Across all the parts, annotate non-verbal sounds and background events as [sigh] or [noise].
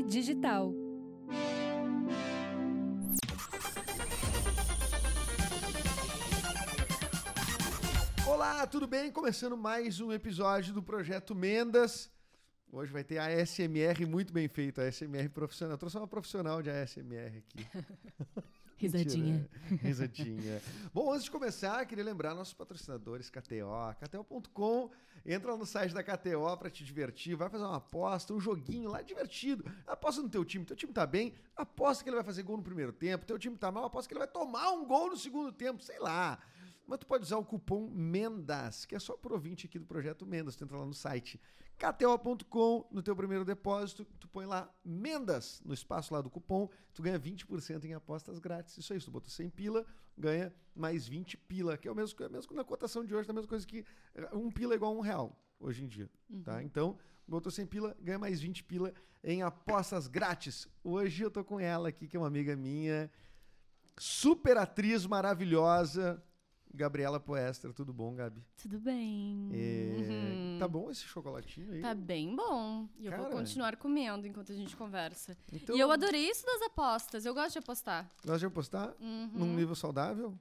Digital. Olá, tudo bem? Começando mais um episódio do Projeto Mendas. Hoje vai ter a ASMR muito bem feita, a ASMR profissional. Eu trouxe uma profissional de ASMR aqui. [laughs] Risadinha. Mentira, Risadinha. [laughs] Bom, antes de começar, queria lembrar nossos patrocinadores KTO, KTO.com. Entra no site da KTO para te divertir, vai fazer uma aposta, um joguinho lá divertido. Aposta no teu time, teu time tá bem, aposta que ele vai fazer gol no primeiro tempo, teu time tá mal, aposta que ele vai tomar um gol no segundo tempo, sei lá. Mas tu pode usar o cupom MENDAS, que é só pro ouvinte aqui do projeto Mendas. Tu entra lá no site kto.com, no teu primeiro depósito, tu põe lá MENDAS, no espaço lá do cupom, tu ganha 20% em apostas grátis. Isso aí, se tu botou 100 pila, ganha mais 20 pila, que é o mesmo, é mesmo na cotação de hoje, é a mesma coisa que eh, um pila é igual a um real, hoje em dia, tá? Então, botou 100 pila, ganha mais 20 pila em apostas grátis. Hoje eu tô com ela aqui, que é uma amiga minha, super atriz maravilhosa, Gabriela Poestra, tudo bom, Gabi? Tudo bem. É, Uhum. Tá bom esse chocolatinho aí? Tá bem bom. E eu Cara. vou continuar comendo enquanto a gente conversa. Então, E eu adorei isso das apostas. Eu gosto de apostar. Nós vamos apostar Uhum. num nível saudável?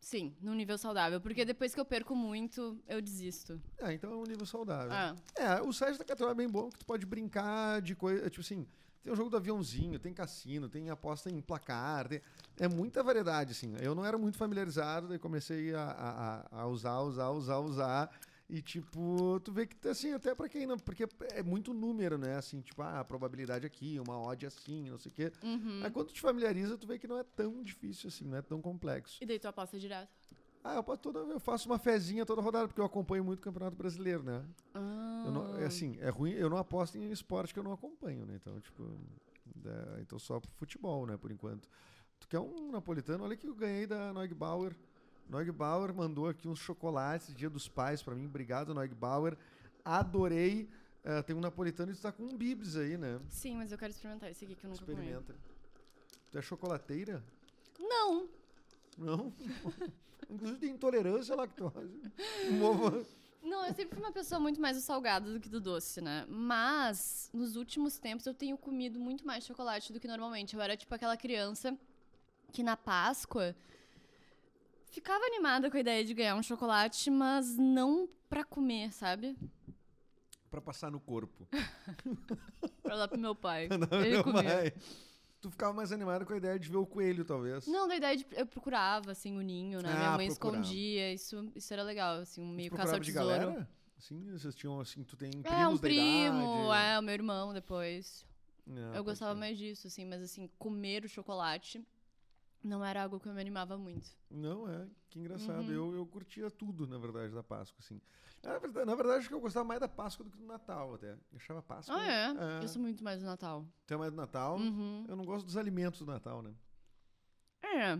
Sim, num nível saudável. Porque depois que eu perco muito, eu desisto. Ah, então é um nível saudável. Ah, É, o site da KTO é bem bom, que tu pode brincar de coisa, tipo assim, tem o jogo do aviãozinho, tem cassino, tem aposta em placar, tem- é muita variedade, assim. Eu não era muito familiarizado, daí comecei a, a, a- usar, usar, usar, usar, e tipo, tu vê que, assim, até pra quem não, porque é muito número, né, assim, tipo, ah, a probabilidade aqui, uma odd assim, não sei o quê. uhum. Aí quando tu te familiariza, tu vê que não é tão difícil assim, não é tão complexo. E daí tu aposta direto. Ah, eu, toda, eu faço uma fezinha toda rodada, porque eu acompanho muito o Campeonato Brasileiro, né? Ah. Eu não, é assim, é ruim, eu não aposto em esporte que eu não acompanho, né? Então, tipo, é, então só pro futebol, né, por enquanto. Tu quer um napolitano? Olha que eu ganhei da Neugbauer. Neugbauer mandou aqui uns chocolates, Dia dos Pais pra mim. Obrigado, Neugbauer. Adorei. É, tem um napolitano e tu tá com um bibs aí, né? Sim, mas eu quero experimentar esse aqui que eu nunca comi. Experimenta. Tu é chocolateira? Não. Não. [laughs] Inclusive tem intolerância à lactose. Não, eu sempre fui uma pessoa muito mais do salgado do que do doce, né? Mas, nos últimos tempos, eu tenho comido muito mais chocolate do que normalmente. Eu era tipo aquela criança que na Páscoa ficava animada com a ideia de ganhar um chocolate, mas não pra comer, sabe? pra passar no corpo. [laughs] Pra dar pro meu pai. [laughs] Não, Ele não comia. vai. Tu ficava mais animado com a ideia de ver o coelho, talvez. Não, da ideia de eu procurava, assim, o ninho, né? Ah, Minha mãe procurava. escondia, isso, isso era legal, assim, um meio de galera? Sim, vocês tinham assim, tu tem primos É, um primo, é, o meu irmão depois. É, Eu gostava ser. mais disso, assim, mas assim, comer o chocolate não era algo que eu me animava muito. Não, é, que engraçado. Uhum. Eu, eu curtia tudo, na verdade, da Páscoa, assim. Na verdade, na verdade, acho que eu gostava mais da Páscoa do que do Natal, até. Eu achava Páscoa... Ah, é? Eu sou muito mais do Natal. Tu é mais do Natal? Uhum. Eu não gosto dos alimentos do Natal, né? É.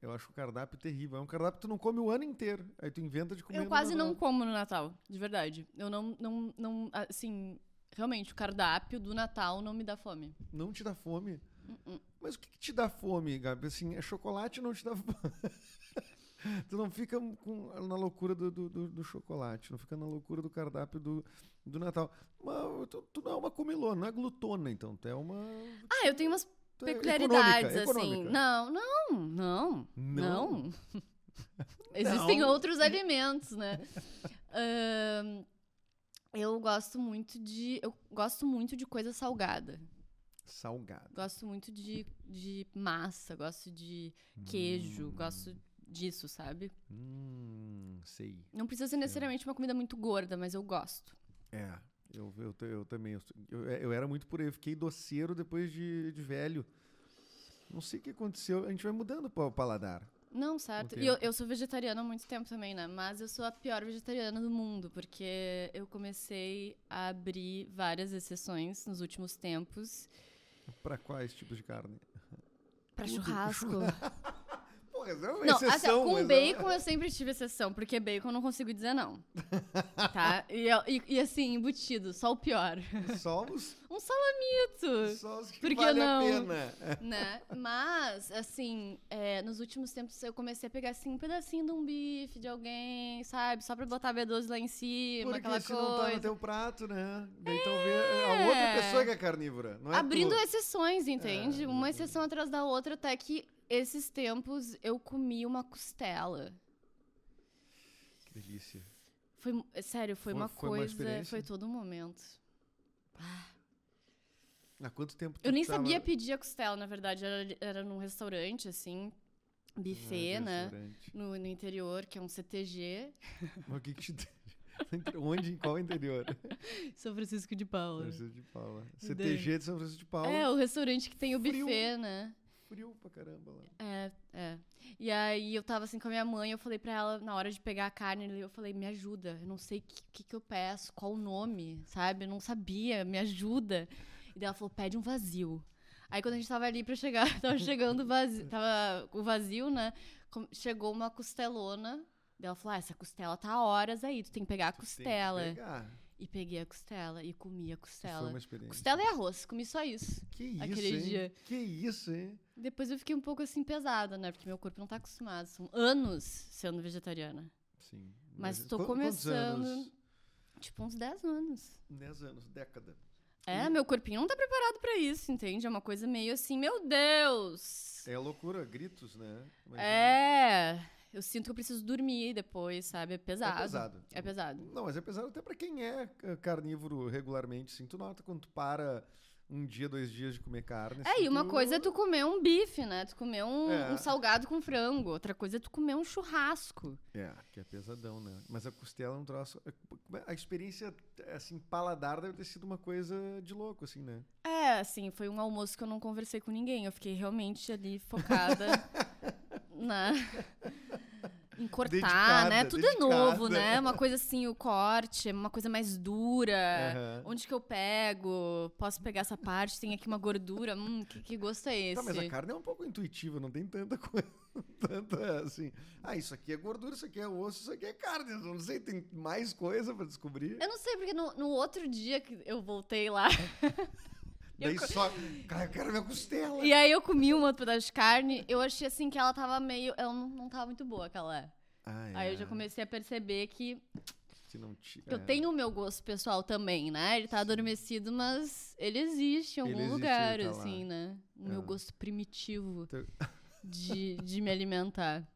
Eu acho o cardápio terrível. É um cardápio que tu não come o ano inteiro. Aí tu inventa de comer Eu quase não como no Natal, de verdade. Eu não, não, não, assim, realmente, o cardápio do Natal não me dá fome. Não te dá fome. Uh-uh. Mas o que, que te dá fome, Gabi? Assim, é chocolate não te dá fome. [laughs] tu não fica com, na loucura do, do, do- chocolate, não fica na loucura do cardápio do, do Natal. Mas tu, tu não é uma comilona, não é glutona, então. Tu é uma. Ah, eu tenho umas é peculiaridades, econômica, assim. econômica. Não, não, não, Não? não. [laughs] Existem Não? outros alimentos, né? Ahn, eu gosto muito de. Eu gosto muito de coisa salgada. Salgado. Gosto muito de, de massa, gosto de queijo, gosto disso, sabe? Hum, sei. Não precisa ser necessariamente uma comida muito gorda, mas eu gosto. É, eu, eu, eu também. Eu, eu, era muito por aí. Fiquei doceiro depois de, de velho. Não sei o que aconteceu. A gente vai mudando o paladar. Não, certo. E eu, eu sou vegetariana há muito tempo também, né? Mas eu sou a pior vegetariana do mundo, porque eu comecei a abrir várias exceções nos últimos tempos Para quais tipos de carne? Tudo. churrasco. Porra, é uma Não, assim, exceção. com mas é- bacon eu sempre tive exceção, porque bacon eu não consigo dizer não. tá? E, e- e assim, embutido, só o pior. Só os, Um salamito, só os que Por que valem não? a pena. né? Mas, assim, é, nos últimos tempos eu comecei a pegar, assim, um pedacinho de um bife de alguém, sabe? Só pra botar B12 lá em cima, Porque aquela se não tá no teu prato, né? Daí talvez a outra pessoa que é carnívora, não é Abrindo tu. exceções, entende? É, Uma exceção atrás da outra, até que esses tempos eu comi uma costela. Que delícia. Foi, é sério, foi, Foi- uma foi uma coisa, experiência? foi todo um momento. Há quanto tempo tu Eu nem tava- sabia pedir a costela, na verdade, era, era num restaurante, assim, Ah, buffet, de né? restaurante. No, no interior, que é um CTG. [laughs] Mas o que que te... [laughs] Onde? Em qual interior? [laughs] São Francisco de Paula. São Francisco de Paula. CTG de São Francisco de Paula. É, o restaurante que tem o Frio. buffet, né? Frio pra caramba lá. É, é. E aí eu tava assim com a minha mãe, eu falei pra ela, na hora de pegar a carne, eu falei, me ajuda, eu não sei o que, que, que eu peço, qual o nome, sabe? Eu não sabia, me ajuda. E daí ela falou, pede um vazio. Aí quando a gente tava ali pra chegar, [laughs] tava chegando o vazio, tava o vazio, né? Chegou uma costelona. Daí ela falou, ah, essa costela tá horas aí, tu tem que pegar a Tu tem que costela. pegar. E peguei a costela e comi a costela. Foi uma experiência. Costela e arroz, comi só isso. Que isso, aquele hein? dia. Que isso, hein? Depois eu fiquei um pouco assim pesada, né? Porque meu corpo não tá acostumado. São anos sendo vegetariana. Sim. Mas tô qu- quantos começando. anos? Tipo, uns 10 anos. 10 anos, década. É, Hum. meu corpinho não tá preparado pra isso, entende? É uma coisa meio assim, meu Deus! É loucura, gritos, né? Imagina. É. Eu sinto que eu preciso dormir depois, sabe? É pesado. É pesado. É pesado. Não, mas é pesado até pra quem é eh, carnívoro regularmente, sim. Tu nota quando tu para um dia, dois dias de comer carne. É, assim, e uma tu- coisa é tu comer um bife, né? Tu comer um, É. um salgado com frango. Outra coisa é tu comer um churrasco. É, que é pesadão, né? Mas a costela é um troço... A experiência, assim, paladar deve ter sido uma coisa de louco, assim, né? É, assim, foi um almoço que eu não conversei com ninguém. Eu fiquei realmente ali focada [laughs] na. Em cortar, Dedicada, né? Tudo é dedicada. novo, né? [laughs] Uma coisa assim, o corte, é uma coisa mais dura. Aham. Onde que eu pego? Posso pegar essa parte? Tem aqui uma gordura. Hum, que, que gosto é esse? Tá, mas a carne é um pouco intuitiva, não tem tanta coisa. [laughs] Tanta, assim... Ah, isso aqui é gordura, isso aqui é osso, isso aqui é carne. Eu não sei, tem mais coisa pra descobrir. Eu não sei, porque no, no outro dia que eu voltei lá. [laughs] Daí eu só... Cara, eu quero minha costela. E aí eu comi um outro pedaço de carne, eu achei assim que ela tava meio. Ela não, não tava muito boa, aquela é. Ah, Aí eu já é, comecei a perceber que que não ti- eu é. tenho o meu gosto pessoal também, né? Ele tá adormecido, mas ele existe em algum existe, lugar, tá lá. assim, né? O meu É. gosto primitivo [laughs] de, de me alimentar.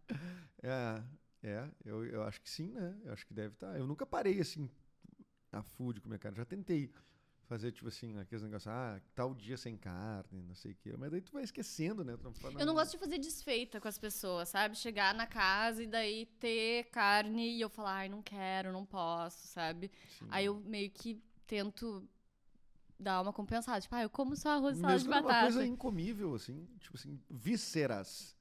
É, é, eu, eu acho que sim, né? Eu acho que deve estar. Eu nunca parei assim a full de comer carne. Já tentei fazer, tipo assim, aqueles negócios, ah, tal dia sem carne, não sei o quê. Mas daí tu vai esquecendo, né? Não, Eu não gosto de fazer desfeita com as pessoas, sabe? Chegar na casa e daí ter carne e eu falar, ai, não quero, não posso, sabe? Sim. Aí eu meio que tento dar uma compensada. Tipo, ah, eu como só arroz e salada de Mesmo uma batata. coisa incomível, assim, tipo assim, vísceras.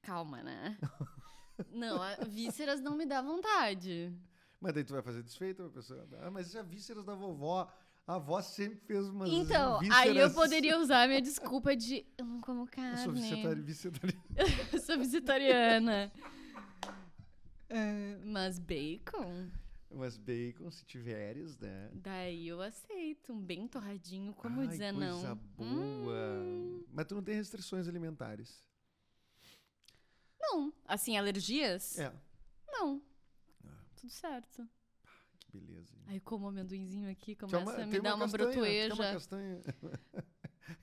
Calma, né? [laughs] não, vísceras não me dá vontade. Mas daí tu vai fazer desfeita, a pessoa, ah, mas isso é vísceras da vovó. A avó sempre fez umas Então, vísceras... aí eu poderia usar a minha desculpa de eu não como Eu carne. sou visitari- visitari- [laughs] Eu sou vegetariana. É, mas bacon, Mas bacon, se tiveres, né? daí eu aceito. Um bem torradinho, como Ai, dizer coisa não? boa. Hum, Mas tu não tem restrições alimentares. não. Assim, alergias? É. Não. Tudo certo. Que beleza. hein? Aí como amendoinzinho aqui, começa uma- a me dar uma, castanha, uma castanha. [laughs]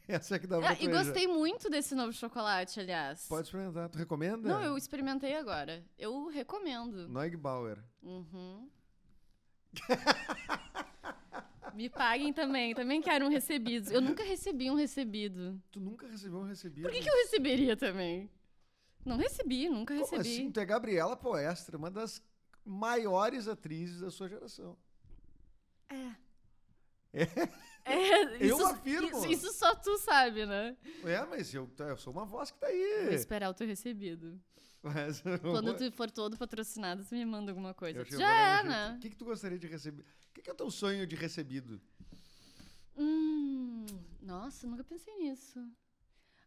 Essa é que dá Ah, e gostei muito desse novo chocolate, aliás. Pode experimentar. Tu recomenda? Não, eu experimentei agora. Eu recomendo. Neugbauer. Uhum. [laughs] Me paguem também. Também quero um recebido. Eu nunca recebi um recebido. Tu nunca recebeu um recebido? Por que, que eu receberia também? Não recebi, nunca Como recebi. assim? Tu é Gabriela Poestra, uma das maiores atrizes da sua geração. É. É? É, [laughs] Eu isso, afirmo. Isso, isso só tu sabe, né? É, mas eu, eu sou uma voz que tá Vou aí. esperar o teu recebido. Mas, [laughs] Quando tu for todo patrocinado, tu me manda alguma coisa. Eu Já é, né? O que, que tu gostaria de receber? O que, que é o teu sonho de recebido? Hum, nossa, nunca pensei nisso.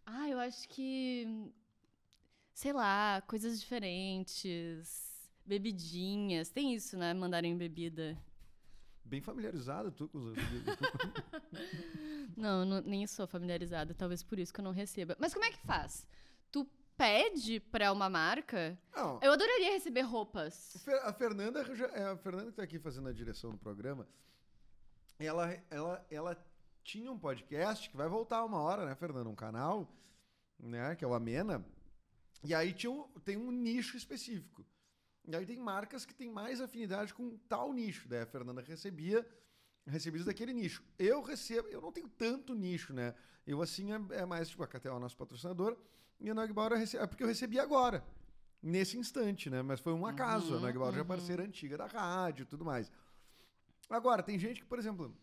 Ah, eu acho que sei lá, coisas diferentes, bebidinhas. Tem isso, né? Mandarem bebida. Bem familiarizado tu com os. Não, não, nem sou familiarizada, talvez por isso que eu não receba. Mas como é que faz? Tu pede pra uma marca? Não, Eu adoraria receber roupas. A Fernanda, é, a Fernanda que tá aqui fazendo a direção do programa, ela, ela, ela tinha um podcast que vai voltar uma hora, né, Fernanda? Um canal, né, que é o Amena. E aí tinha um- tem um nicho específico. E aí tem marcas que têm mais afinidade com tal nicho. Daí a Fernanda recebia recebidos daquele nicho. Eu recebo, eu não tenho tanto nicho, né? Eu assim é, é mais tipo a KTO é o nosso patrocinador e a rece- é porque eu recebi agora, nesse instante, né? Mas foi um acaso. a Uhum, Nogbauer já é uhum. parceira antiga da rádio e tudo mais. Agora, tem gente que, por exemplo,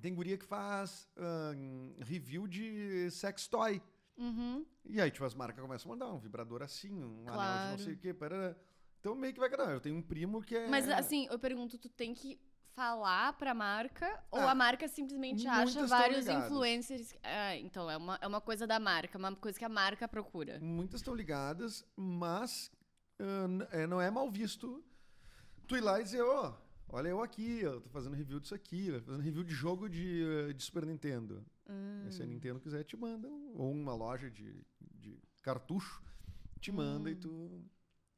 tem guria que faz ahn, review de sex toy. Uhum. E aí, tipo, as marcas começam a mandar um vibrador assim, um anel de não Claro. sei o quê. Parará. Então, meio que vai cada. Eu tenho um primo que é. Mas assim, eu pergunto, tu tem que falar pra marca ou Ah, a marca simplesmente acha vários influencers? Ah, então é uma, é uma coisa da marca, uma coisa que a marca procura. Muitas estão ligadas, mas é, não é mal visto tu ir lá e dizer, ó, olha eu aqui, eu tô fazendo review disso aqui, fazendo review de jogo de, de Super Nintendo. Hum. Se a Nintendo quiser, te manda. Ou uma loja de, de cartucho te manda e tu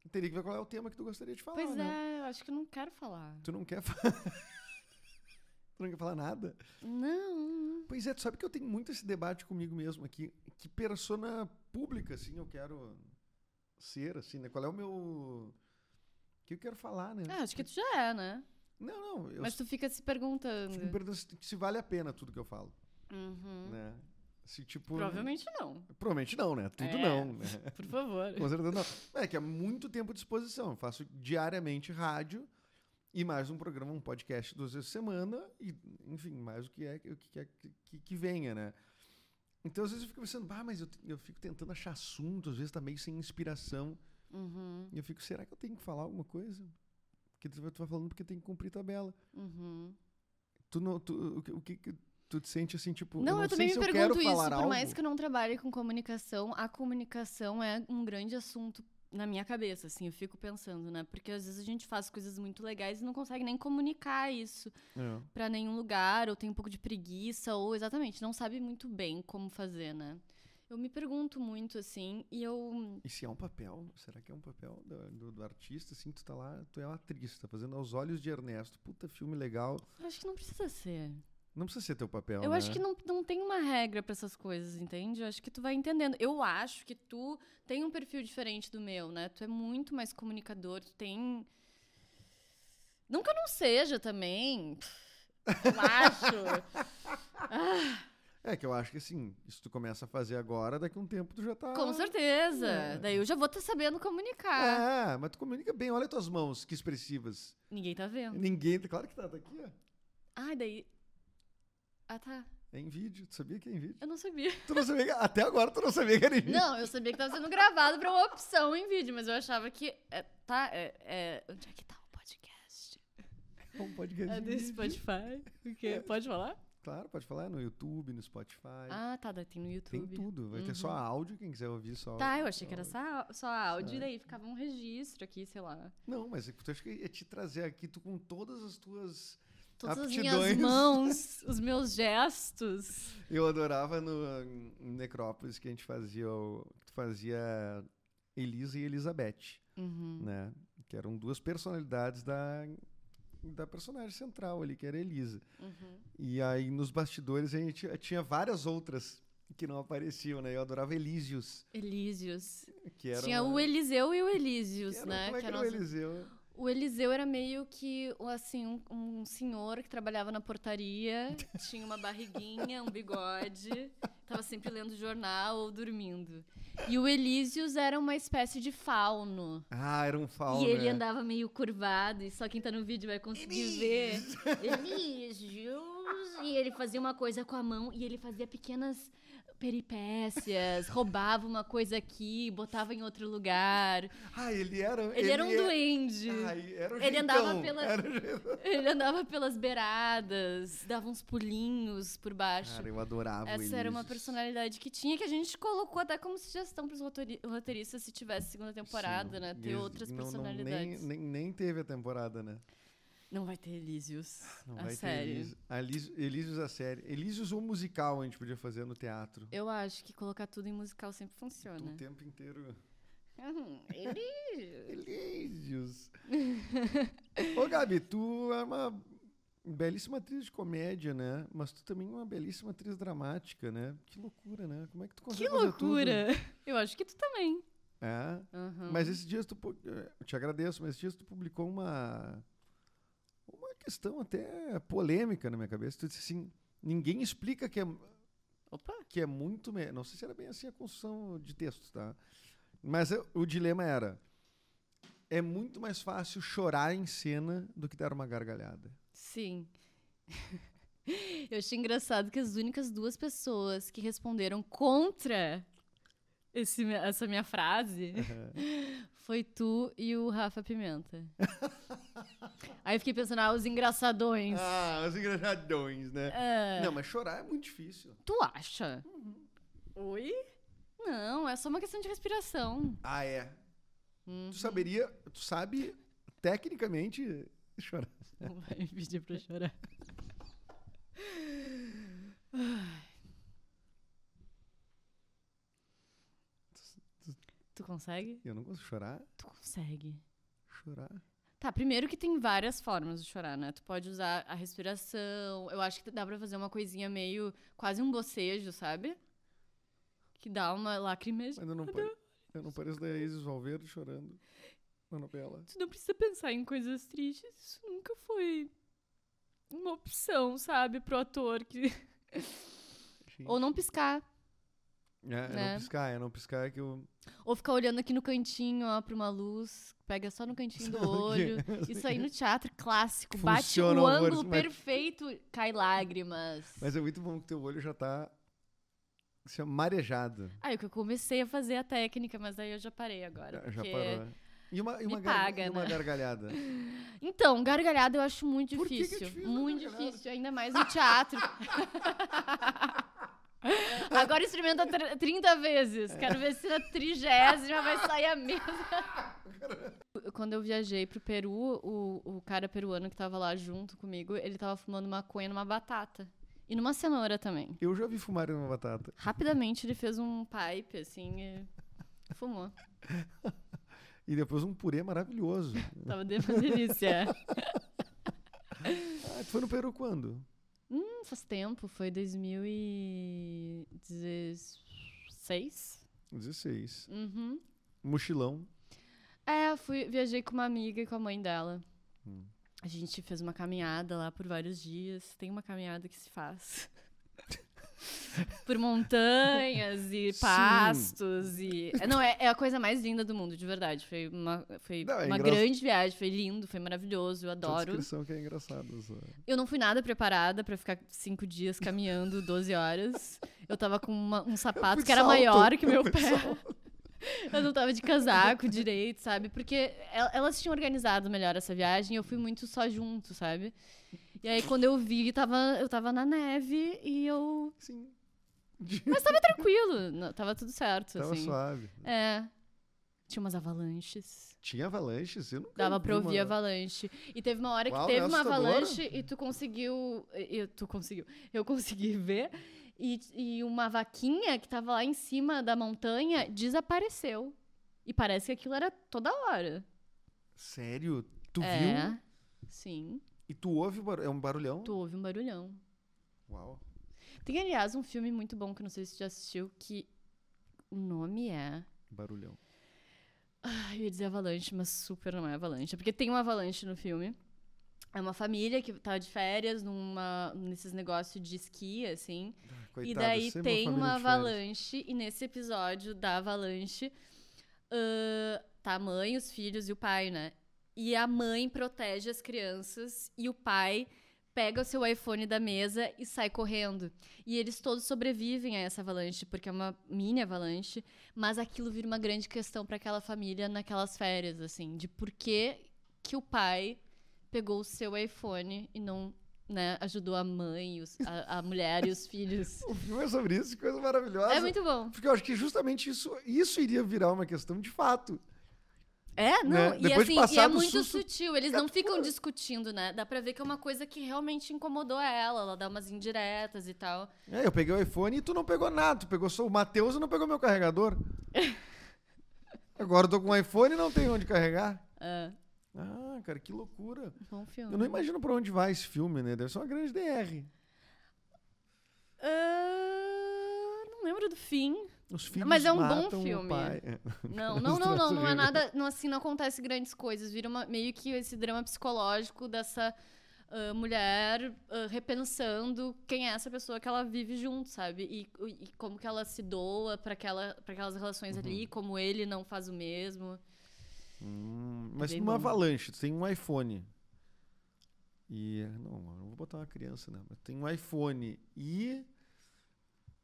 teria que ver qual é o tema que tu gostaria de falar, Pois né? é, eu acho que eu não quero falar. Tu não quer falar... [laughs] tu não quer falar nada? Não. Pois é, tu sabe que eu tenho muito esse debate comigo mesmo aqui. Que persona pública, assim, eu quero ser, assim, né? Qual é o meu... O que eu quero falar, né? Ah, acho que tu já é, né? Não, não. Mas tu fica se perguntando. fico me perguntando se, se vale a pena tudo que eu falo, Uhum. né? Se, tipo... Provavelmente não. Provavelmente não, né? Tudo É. não, né? [laughs] Por favor. Com certeza não. É que é muito tempo de exposição. Eu faço diariamente rádio e mais um programa, um podcast duas vezes por semana e, enfim, mais o que é o que, quer que, que, venha, né? Então, às vezes eu fico pensando, ah, mas eu, eu fico tentando achar assunto, às vezes tá meio sem inspiração. Uhum. E eu fico, será que eu tenho que falar alguma coisa? Porque tu vai tu vai falando porque tem que cumprir tabela. Uhum. Tu não, tu, o, que- o que tu te sente assim, tipo, Não, eu eu, não também sei me eu pergunto isso. falar Por algo. mais que eu não trabalhe com comunicação, a comunicação é um grande assunto na minha cabeça, assim, eu fico pensando, né? Porque às vezes a gente faz coisas muito legais e não consegue nem comunicar isso É. pra nenhum lugar, ou tem um pouco de preguiça, ou exatamente, não sabe muito bem como fazer, né? Eu me pergunto muito, assim, e eu. E se é um papel, será que é um papel do, do, do artista, assim, tu tá lá, tu é uma atriz, tá fazendo aos olhos de Ernesto, puta filme legal, eu Acho que não precisa ser. Não precisa ser teu papel, Eu né? acho que não, não tem uma regra pra essas coisas, entende? Eu acho que tu vai entendendo. Eu acho que tu tem um perfil diferente do meu, né? Tu é muito mais comunicador, tu tem. Não que eu não seja também. Eu acho. [laughs] É que eu acho que, assim, se tu começa a fazer agora, daqui a um tempo tu já tá... Com certeza. É. Daí eu já vou estar sabendo comunicar. É, mas tu comunica bem, olha tuas mãos, que expressivas. Ninguém tá vendo. Ninguém, claro que tá, tá aqui, ó. Ah, daí. Ah, tá. É em vídeo, tu sabia que é em vídeo? Eu não sabia. Tu não sabia que... Até agora tu não sabia que era em vídeo. Não, eu sabia que tava sendo gravado pra uma opção em vídeo, mas eu achava que. é, tá, é, é- onde é que tá o podcast? É um podcast É vídeo. Spotify. O quê? É. Pode falar? Claro, pode falar no YouTube, no Spotify. Ah, tá, daí tem no Tem YouTube. tudo. Vai ter Uhum. só áudio, quem quiser ouvir só. Tá, eu achei que era só, só áudio, e daí ficava um registro aqui, sei lá. Não, mas é que tu acha que é te trazer aqui tu com todas as tuas. Todas as Aptidões. minhas mãos, [laughs] os meus gestos. Eu adorava no no Necrópolis que a gente fazia. Que fazia Elisa e Elizabeth, Uhum. né? Que eram duas personalidades da, da personagem central ali, que era Elisa. Uhum. E aí nos bastidores a gente tinha várias outras que não apareciam, né? Eu adorava Elísios, Elísios. que era. Tinha uma- o Eliseu e o que Elísios, era- né? Como é que que a era o Eliseu? O Eliseu era meio que, assim, um, um senhor que trabalhava na portaria, [laughs] tinha uma barriguinha, um bigode, tava sempre lendo jornal ou dormindo. E o Elísios era uma espécie de fauno. Ah, era um fauno. e ele né? andava meio curvado, e só quem tá no vídeo vai conseguir ver. [laughs] Elísio! E ele fazia uma coisa com a mão e ele fazia pequenas peripécias, roubava uma coisa aqui, botava em outro lugar. Ah, ele era. Ele, era um é- duende. Ai, era o Ele andava jeitão, pela- era. Ele andava pelas beiradas, dava uns pulinhos por baixo. Cara, eu adorava Essa era uma personalidade que tinha, que a gente colocou até como sugestão pros roteiristas se tivesse segunda temporada, Sim, né? Ter eles- outras não- não- personalidades. nem, nem, nem teve a temporada, né? Não vai ter Elísios. Não a vai série. ter Elísios. A Elísios, Elísios a série. Elísios ou musical a gente podia fazer no teatro. Eu acho que colocar tudo em musical sempre O funciona. tempo inteiro. Uhum, Elísios. Elísios. Ô, Gabi, tu é uma belíssima atriz de comédia, né? Mas tu também é uma belíssima atriz dramática, né? Que loucura, né? Como é que tu Que consegue fazer tudo? loucura! Eu acho que tu também. É. Uhum. Mas esses dias tu. pu- Eu te agradeço, mas esses dias tu publicou uma. Questão até polêmica na minha cabeça. Tu disse assim: ninguém explica que é, Opa! que é muito. me- Não sei se era bem assim a construção de textos, tá? Mas eu- o dilema era: é muito mais fácil chorar em cena do que dar uma gargalhada. Sim. [laughs] Eu achei engraçado que as únicas duas pessoas que responderam contra esse, essa minha frase [laughs] foi tu e o Rafa Pimenta. [laughs] Aí eu fiquei pensando, ah, os engraçadões. ah, os engraçadões, né? É, Não, mas chorar é muito difícil. Tu acha? Oi? Não, é só uma questão de respiração. Ah, é. Uhum. Tu saberia. Tu sabe tecnicamente chorar. Não vai me pedir pra chorar. Tu consegue? Eu não consigo chorar. Tu consegue. Chorar. Tá, primeiro que tem várias formas de chorar, né? Tu pode usar a respiração. Eu acho que dá pra fazer uma coisinha meio. quase um bocejo, sabe? Que dá uma lacrimeja. Mas eu não, pare... eu não pareço da Isis Valverde chorando na novela. Tu não precisa pensar em coisas tristes. Isso nunca foi uma opção, sabe? Pro ator que. Ou não piscar. É, é né? não piscar, é não piscar é que eu. Ou ficar olhando aqui no cantinho, ó, pra uma luz. Pega só no cantinho do [laughs] olho. [laughs] Isso aí no teatro clássico. Bate Funciona o horrores, ângulo mas- perfeito, cai lágrimas. Mas é muito bom que teu olho já tá assim, marejado. Aí que eu comecei a fazer a técnica, mas aí eu já parei agora. Já, já porque- parou. E uma, e uma, gar- paga, e uma né? gargalhada. [laughs] Então, gargalhada eu acho muito Por que que é difícil. difícil muito difícil, ainda mais no teatro. Agora experimenta tr- 30 vezes. Quero ver se na trigésima vai sair a mesma. [laughs] Quando eu viajei pro Peru, o, o cara peruano que tava lá junto comigo, ele tava fumando maconha numa batata. E numa cenoura também. Eu já vi fumar uma batata. Rapidamente ele fez um pipe, assim, e fumou. E depois um purê maravilhoso. Tava de uma delícia. [laughs] Ah, foi no Peru quando? Hum, faz tempo, foi 2016. 16. Uhum. Mochilão. É, fui, viajei com uma amiga e com a mãe dela. Hum. A gente fez uma caminhada lá por vários dias. Tem uma caminhada que se faz. [laughs] por montanhas e Sim. pastos e... é, Não, é, é a coisa mais linda do mundo, de verdade. Foi uma, foi Não, é uma engra- grande viagem, foi lindo, foi maravilhoso, eu adoro. descrição que é engraçada. Eu não fui nada preparada pra ficar cinco dias caminhando 12 horas. Eu tava com uma- um sapato que era salto, maior que eu meu pé. salto. [laughs] Eu não tava de casaco direito, sabe? Porque el- elas tinham organizado melhor essa viagem e eu fui muito só junto, sabe? E aí quando eu vi, tava, eu tava na neve e eu. Sim. Mas tava tranquilo, não- tava tudo certo. Tava assim. suave. É. Tinha umas avalanches. Tinha avalanches? Eu nunca Dava pra vi ouvir uma- avalanche. E teve uma hora que Uau, teve é uma avalanche e tu conseguiu. E, tu conseguiu. Eu consegui [laughs] ver. E, e uma vaquinha que tava lá em cima da montanha desapareceu. E parece que aquilo era toda hora. Sério? Tu é. viu? Sim. E tu ouve barulho? É um barulhão? Tu ouve um barulhão. Uau. Tem, aliás, um filme muito bom que não sei se tu já assistiu, que o nome é. Barulhão. Ai, eu ia dizer avalanche, mas super não é avalanche. É porque tem uma avalanche no filme. É uma família que tá de férias numa, nesses negócios de esqui, assim. Coitada, e daí sempre tem uma férias. avalanche, e nesse episódio da avalanche, ah, tá a mãe, os filhos e o pai, né? E a mãe protege as crianças e o pai pega o seu iPhone da mesa e sai correndo. E eles todos sobrevivem a essa avalanche, porque é uma mini avalanche, mas aquilo vira uma grande questão para aquela família naquelas férias, assim, de por que, que o pai pegou o seu iPhone e não né, ajudou a mãe, os- a, a mulher e os filhos. [laughs] O filme é sobre isso, que coisa maravilhosa. É muito bom. Porque eu acho que justamente isso, isso iria virar uma questão de fato. É, não, Né? e Depois de assim, e passar é do muito susto- sutil, eles não ficam discutindo, né? Dá pra ver que é uma coisa que realmente incomodou ela, ela dá umas indiretas e tal. É, eu peguei o iPhone e tu não pegou nada. Tu pegou só o Matheus e não pegou meu carregador. [laughs] Agora eu tô com um iPhone e não tenho onde carregar. É, Ah, cara, que loucura. bom filme. Eu não imagino pra onde vai esse filme, né? Deve ser uma grande DR. Ah, não lembro do fim. Os filhos Mas é um bom filme. É. [laughs] Não, não, não, não, não é nada, não, assim, não acontece grandes coisas. Vira meio que esse drama psicológico dessa ah, mulher ah, repensando quem é essa pessoa que ela vive junto, sabe? E, como que ela se doa para aquela, aquelas relações ali, como ele não faz o mesmo. Hum, mas bem numa avalanche, tem um iPhone. E. Não, não vou botar uma criança, né? Mas tem um iPhone e.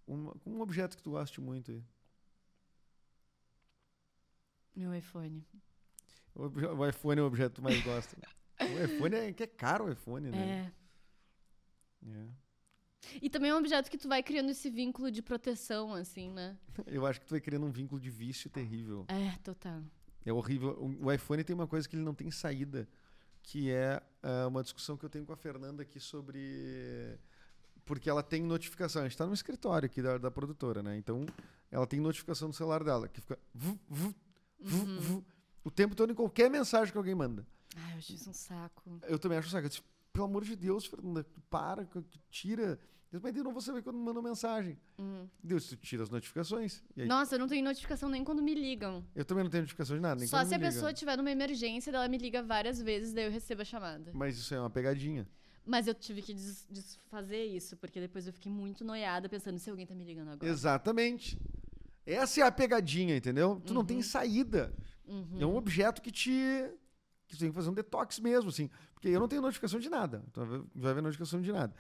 uma- um objeto que tu goste muito aí. Meu iPhone. O, iPhone é o objeto que tu mais gosta. [laughs] O iPhone é que é caro o iPhone, né? É. É. E também é um objeto que tu vai criando esse vínculo de proteção, assim, né? [laughs] Eu acho que tu vai criando um vínculo de vício terrível. É, total. É horrível. O, o iPhone tem uma coisa que ele não tem saída, que é ah, uma discussão que eu tenho com a Fernanda aqui sobre. Porque ela tem notificação. A gente está no escritório aqui da, da produtora, né? Então, ela tem notificação no celular dela, que fica. vu, vu, vu, Uhum. vu, o tempo todo em qualquer mensagem que alguém manda. Ai, eu acho isso um saco. Eu também acho saco. Eu disse, Pelo amor de Deus, Fernanda, para, tira. Deus, Mas de novo você vê quando manda mensagem. Uhum. Deus, tu tira as notificações. Aí, Nossa, eu não tenho notificação nem quando me ligam. eu também não tenho notificação de nada. Nem Só se a pessoa tiver numa emergência, ela me liga várias vezes, daí eu recebo a chamada. Mas isso é uma pegadinha. Mas eu tive que des- desfazer isso, porque depois eu fiquei muito noiada pensando se alguém tá me ligando agora. Exatamente. Essa é a pegadinha, entendeu? Tu não tem saída. Uhum. É um objeto que te. que tu tem que fazer um detox mesmo, assim. Porque eu não tenho notificação de nada. Tu vai ver- notificação de nada.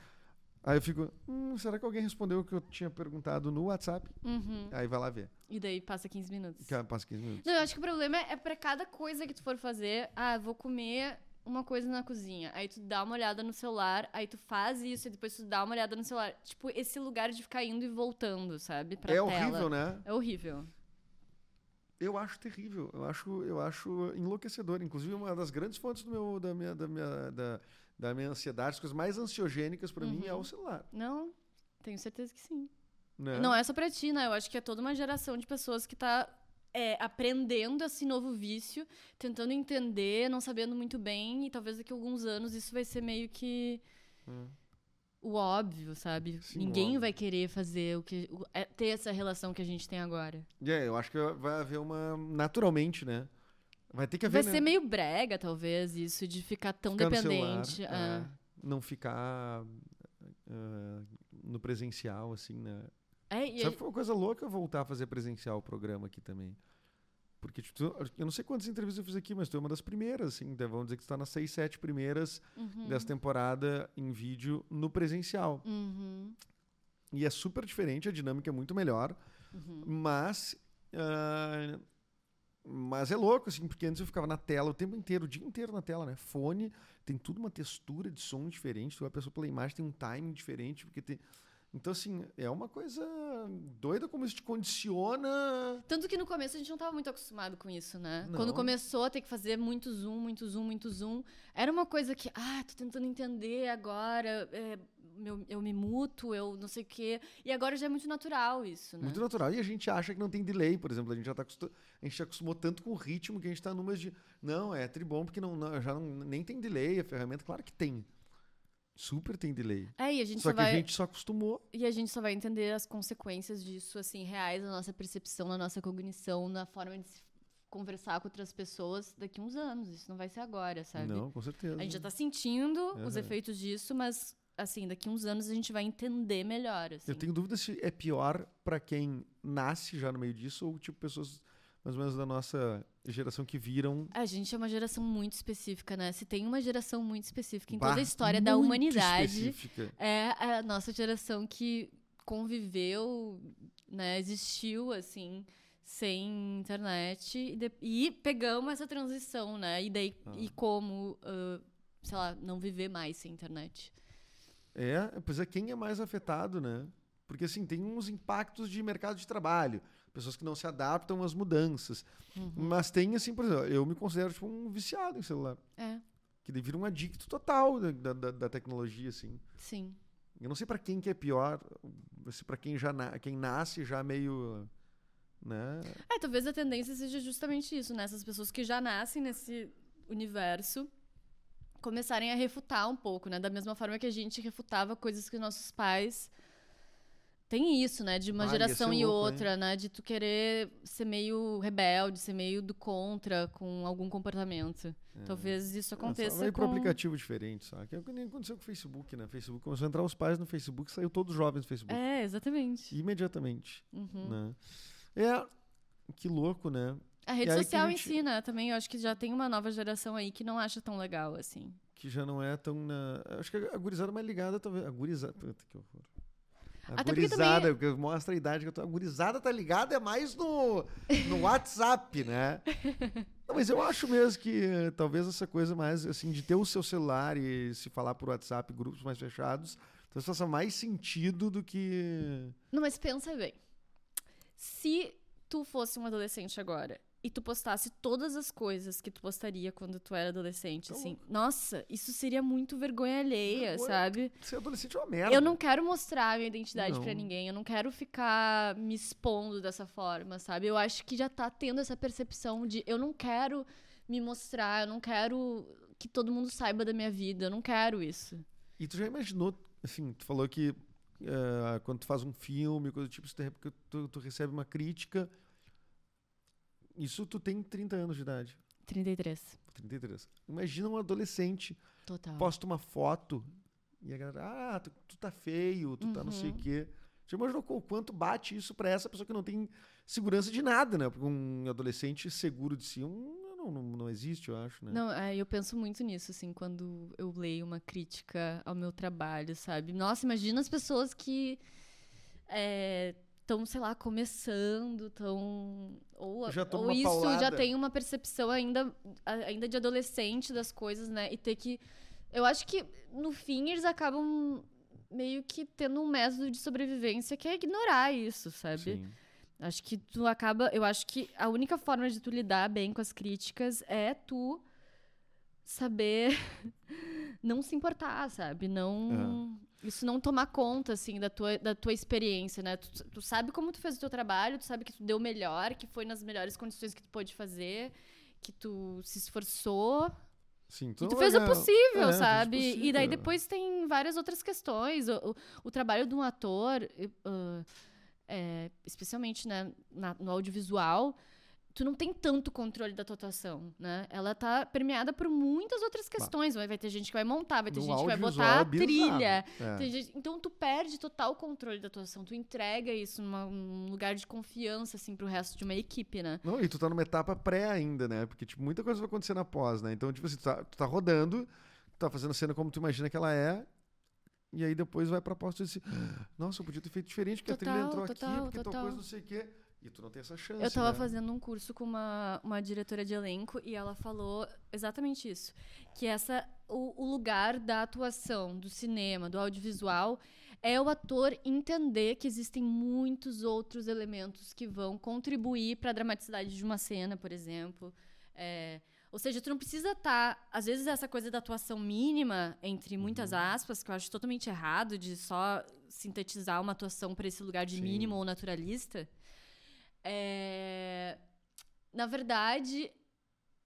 Aí eu fico, hum, será que alguém respondeu o que eu tinha perguntado no WhatsApp? Uhum. Aí vai lá ver. E daí passa 15 minutos. Que passa 15 minutos. Não, eu acho que o problema é pra cada coisa que tu for fazer. Ah, vou comer uma coisa na cozinha. Aí tu dá uma olhada no celular, aí tu faz isso, e depois tu dá uma olhada no celular. Tipo, esse lugar de ficar indo e voltando, sabe? Pra é tela. horrível, né? É horrível. Eu acho terrível. Eu acho, eu acho enlouquecedor. Inclusive, uma das grandes fontes do meu, da, minha, da, minha, da, da minha ansiedade, as coisas mais ansiogênicas pra mim é Uhum. o celular. Não, tenho certeza que sim. Né? Não é só pra ti, né? Eu acho que é toda uma geração de pessoas que tá é, aprendendo esse novo vício, tentando entender, não sabendo muito bem, e talvez daqui a alguns anos isso vai ser meio que Hum. o óbvio, sabe? Sim, Ninguém óbvio. vai querer fazer o que. o- é, ter essa relação que a gente tem agora. É, eu acho que vai haver uma. Naturalmente, né? Vai ter que Vai haver. ser né? meio brega, talvez, isso de ficar tão Ficar no celular, dependente. é, é. Não ficar é, no presencial, assim, né? É, e Sabe que foi uma coisa louca voltar a fazer presencial o programa aqui também. Porque, tipo, eu não sei quantas entrevistas eu fiz aqui, mas tu é uma das primeiras, assim. né? Vamos dizer que tu tá nas seis, sete primeiras Uhum, dessa temporada em vídeo no presencial. uhum, E é super diferente, a dinâmica é muito melhor. uhum. Mas. ah, mas é louco, assim, porque antes eu ficava na tela o tempo inteiro, o dia inteiro na tela, né? Fone, tem tudo uma textura de som diferente, tu vai a pessoa pela imagem tem um timing diferente, porque tem. Então, assim, é uma coisa doida como isso te condiciona. Tanto que no começo a gente não tava muito acostumado com isso, né? Não. Quando começou a ter que fazer muito zoom, muito zoom, muito zoom, era uma coisa que, ah, tô tentando entender agora, é, meu- eu me muto, eu não sei o quê. E agora já é muito natural isso, né? Muito natural. E a gente acha que não tem delay, por exemplo. A gente já tá acostu... a gente acostumou tanto com o ritmo que a gente tá numas de. Não, é tribom, porque não, não- já não, nem tem delay a ferramenta. Claro que tem. Super tem delay. É, e a gente Só só, que vai. a gente só acostumou. E a gente só vai entender as consequências disso, assim, reais na nossa percepção, na nossa cognição, na forma de se conversar com outras pessoas daqui uns anos. Isso não vai ser agora, sabe? Não, com certeza. A gente já tá sentindo os Aham. efeitos disso, mas, assim, daqui uns anos a gente vai entender melhor, assim. Eu tenho dúvida se é pior pra quem nasce já no meio disso ou tipo pessoas mais ou menos da nossa geração que viram. A gente é uma geração muito específica, né? Se tem uma geração muito específica em bah, toda a história da humanidade, específica. é a nossa geração que conviveu, né? Existiu, assim, sem internet. E, de- e pegamos essa transição, né? E daí, Ah. e como, ah, sei lá, não viver mais sem internet. É, pois é, quem é mais afetado, né? Porque assim, tem uns impactos de mercado de trabalho, pessoas que não se adaptam às mudanças. Uhum. Mas tem, assim, por exemplo, eu me considero tipo um viciado em celular. É, Que vira um adicto total da, da, da tecnologia, assim. sim. Eu não sei pra quem que é pior, se para quem já na- quem nasce já meio, né? É, talvez a tendência seja justamente isso, né? Essas pessoas que já nascem nesse universo começarem a refutar um pouco, né? Da mesma forma que a gente refutava coisas que nossos pais. Tem isso, né? De uma Ah, geração e louco, outra, né? De tu querer ser meio rebelde, ser meio do contra com algum comportamento. Talvez isso É, aconteça vai com... pro aplicativo diferente, sabe? É o que nem aconteceu com o Facebook, né? Facebook começou a entrar os pais no Facebook, saiu todos os jovens no Facebook. É, exatamente. Imediatamente, Uhum. né? É, que louco, né? A rede que social gente- si, né? Também eu acho que já tem uma nova geração aí que não acha tão legal, assim. Que já não é tão na... Acho que a gurizada é mais ligada, talvez... A gurizada... Puta, que horror. A Até porque também- gurizada, mostra a idade que eu tô... A gurizada tá ligada é mais no, no WhatsApp, né? Não, mas eu acho mesmo que eh, talvez essa coisa mais, assim, de ter o seu celular e se falar por WhatsApp, grupos mais fechados, talvez faça mais sentido do que... Não, mas pensa bem. Se tu fosse um adolescente agora e tu postasse todas as coisas que tu postaria quando tu era adolescente, Tá assim, nossa, isso seria muito vergonha alheia, Vergonha. sabe? Ser adolescente é uma merda. Eu não quero mostrar a minha identidade pra Não. ninguém, eu não quero ficar me expondo dessa forma, sabe? Eu acho que já tá tendo essa percepção de eu não quero me mostrar, eu não quero que todo mundo saiba da minha vida, eu não quero isso. E tu já imaginou, assim, tu falou que eh, quando tu faz um filme, coisa do tipo, tu, tu, tu recebe uma crítica. Isso tu tem 30 anos de idade. 33. 33. Imagina um adolescente, Total. posta uma foto e a galera, ah, tu, tu tá feio, tu tá não sei o Uhum. quê. Já imaginou o quanto bate isso pra essa pessoa que não tem segurança de nada, né? Porque um adolescente seguro de si um, não, não, não existe, eu acho, né? Não, é, eu penso muito nisso, assim, quando eu leio uma crítica ao meu trabalho, sabe? Nossa, imagina as pessoas que estão, sei lá, começando, estão. Ou, Já ou isso já paulada. tem uma percepção ainda, ainda de adolescente das coisas, né? E ter que. Eu acho que, no fim, eles acabam meio que tendo um método de sobrevivência que é ignorar isso, sabe? Sim. Acho que tu acaba. Eu acho que a única forma de tu lidar bem com as críticas é tu saber [laughs] não se importar, sabe? Não. Isso não tomar conta, assim, da tua, da tua experiência, né? Tu, tu sabe como tu fez o teu trabalho, tu sabe que tu deu o melhor, que foi nas melhores condições que tu pôde fazer, que tu se esforçou. Sim, Que não tu fez o possível, É, sabe? E daí possível. depois tem várias outras questões. O, o, o trabalho de um ator, ah, é, especialmente né, na- no audiovisual, tu não tem tanto controle da tua atuação, né? Ela tá permeada por muitas outras questões. Vai, vai ter gente que vai montar, vai ter No gente que vai botar é trilha. É. Gente- então tu perde total controle da atuação. Tu entrega isso num lugar de confiança, assim, pro resto de uma equipe, né? Não, e tu tá numa etapa pré ainda, né? Porque, tipo, muita coisa vai acontecer na pós, né? Então, tipo assim, tu tá, tu tá rodando, tu tá fazendo a cena como tu imagina que ela é, e aí depois vai pra pós e diz assim, nossa, eu podia ter feito diferente, porque a trilha Total, entrou aqui, total, porque tal total. coisa, não sei o quê. E tu não tem essa chance, Eu tava né? fazendo um curso com uma, uma diretora de elenco e ela falou exatamente isso. Que essa o, o lugar da atuação, do cinema, do audiovisual, é o ator entender que existem muitos outros elementos que vão contribuir para a dramaticidade de uma cena, por exemplo. É, ou seja, tu não precisa estar. às vezes, essa coisa da atuação mínima, entre muitas Uhum. aspas, que eu acho totalmente errado, de só sintetizar uma atuação para esse lugar de Sim. mínimo ou naturalista. É, na verdade,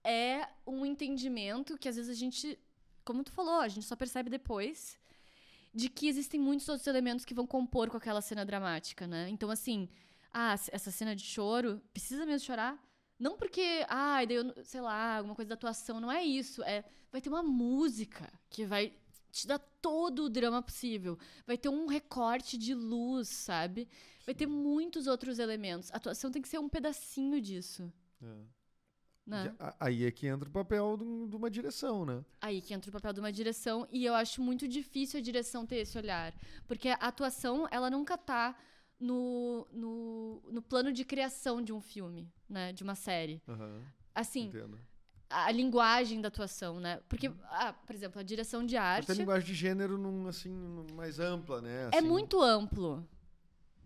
é um entendimento que às vezes a gente, como tu falou, a gente só percebe depois de que existem muitos outros elementos que vão compor com aquela cena dramática, né? Então, assim, ah, essa cena de choro, precisa mesmo chorar? Não porque, ah, daí eu, sei lá, alguma coisa da atuação, não é isso. É, vai ter uma música que vai te dar todo o drama possível. Vai ter um recorte de luz, sabe? Vai ter muitos outros elementos. A atuação tem que ser um pedacinho disso. É. né? Aí é que entra o papel de um- uma direção, né? Aí que entra o papel de uma direção e eu acho muito difícil a direção ter esse olhar, porque a atuação ela nunca tá no, no, no plano de criação de um filme, né, de uma série. Aham, Assim, entendo. A, linguagem da atuação, né? Porque, ah, por exemplo, a direção de arte Até a linguagem de gênero num, assim, mais ampla, né? é assim. muito amplo.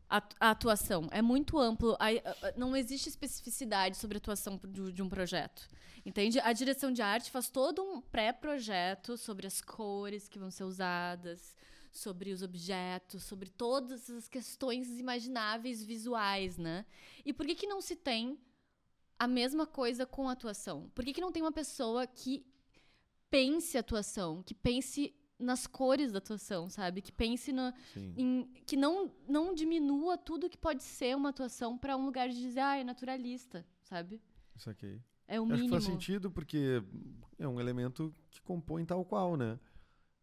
A, a atuação é muito amplo. A- a- não existe especificidade sobre a atuação de, de um projeto. Entende? A direção de arte faz todo um pré-projeto sobre as cores que vão ser usadas, sobre os objetos, sobre todas as questões imagináveis visuais, né? E por que, que não se tem a mesma coisa com a atuação? Por que, que não tem uma pessoa que pense a atuação, que pense nas cores da atuação, sabe? Que pense no, em- que não, não diminua tudo que pode ser uma atuação pra um lugar de dizer, ah, é naturalista, sabe? Isso aqui. É o Acho que mínimo. faz sentido porque é um elemento que compõe tal qual, né?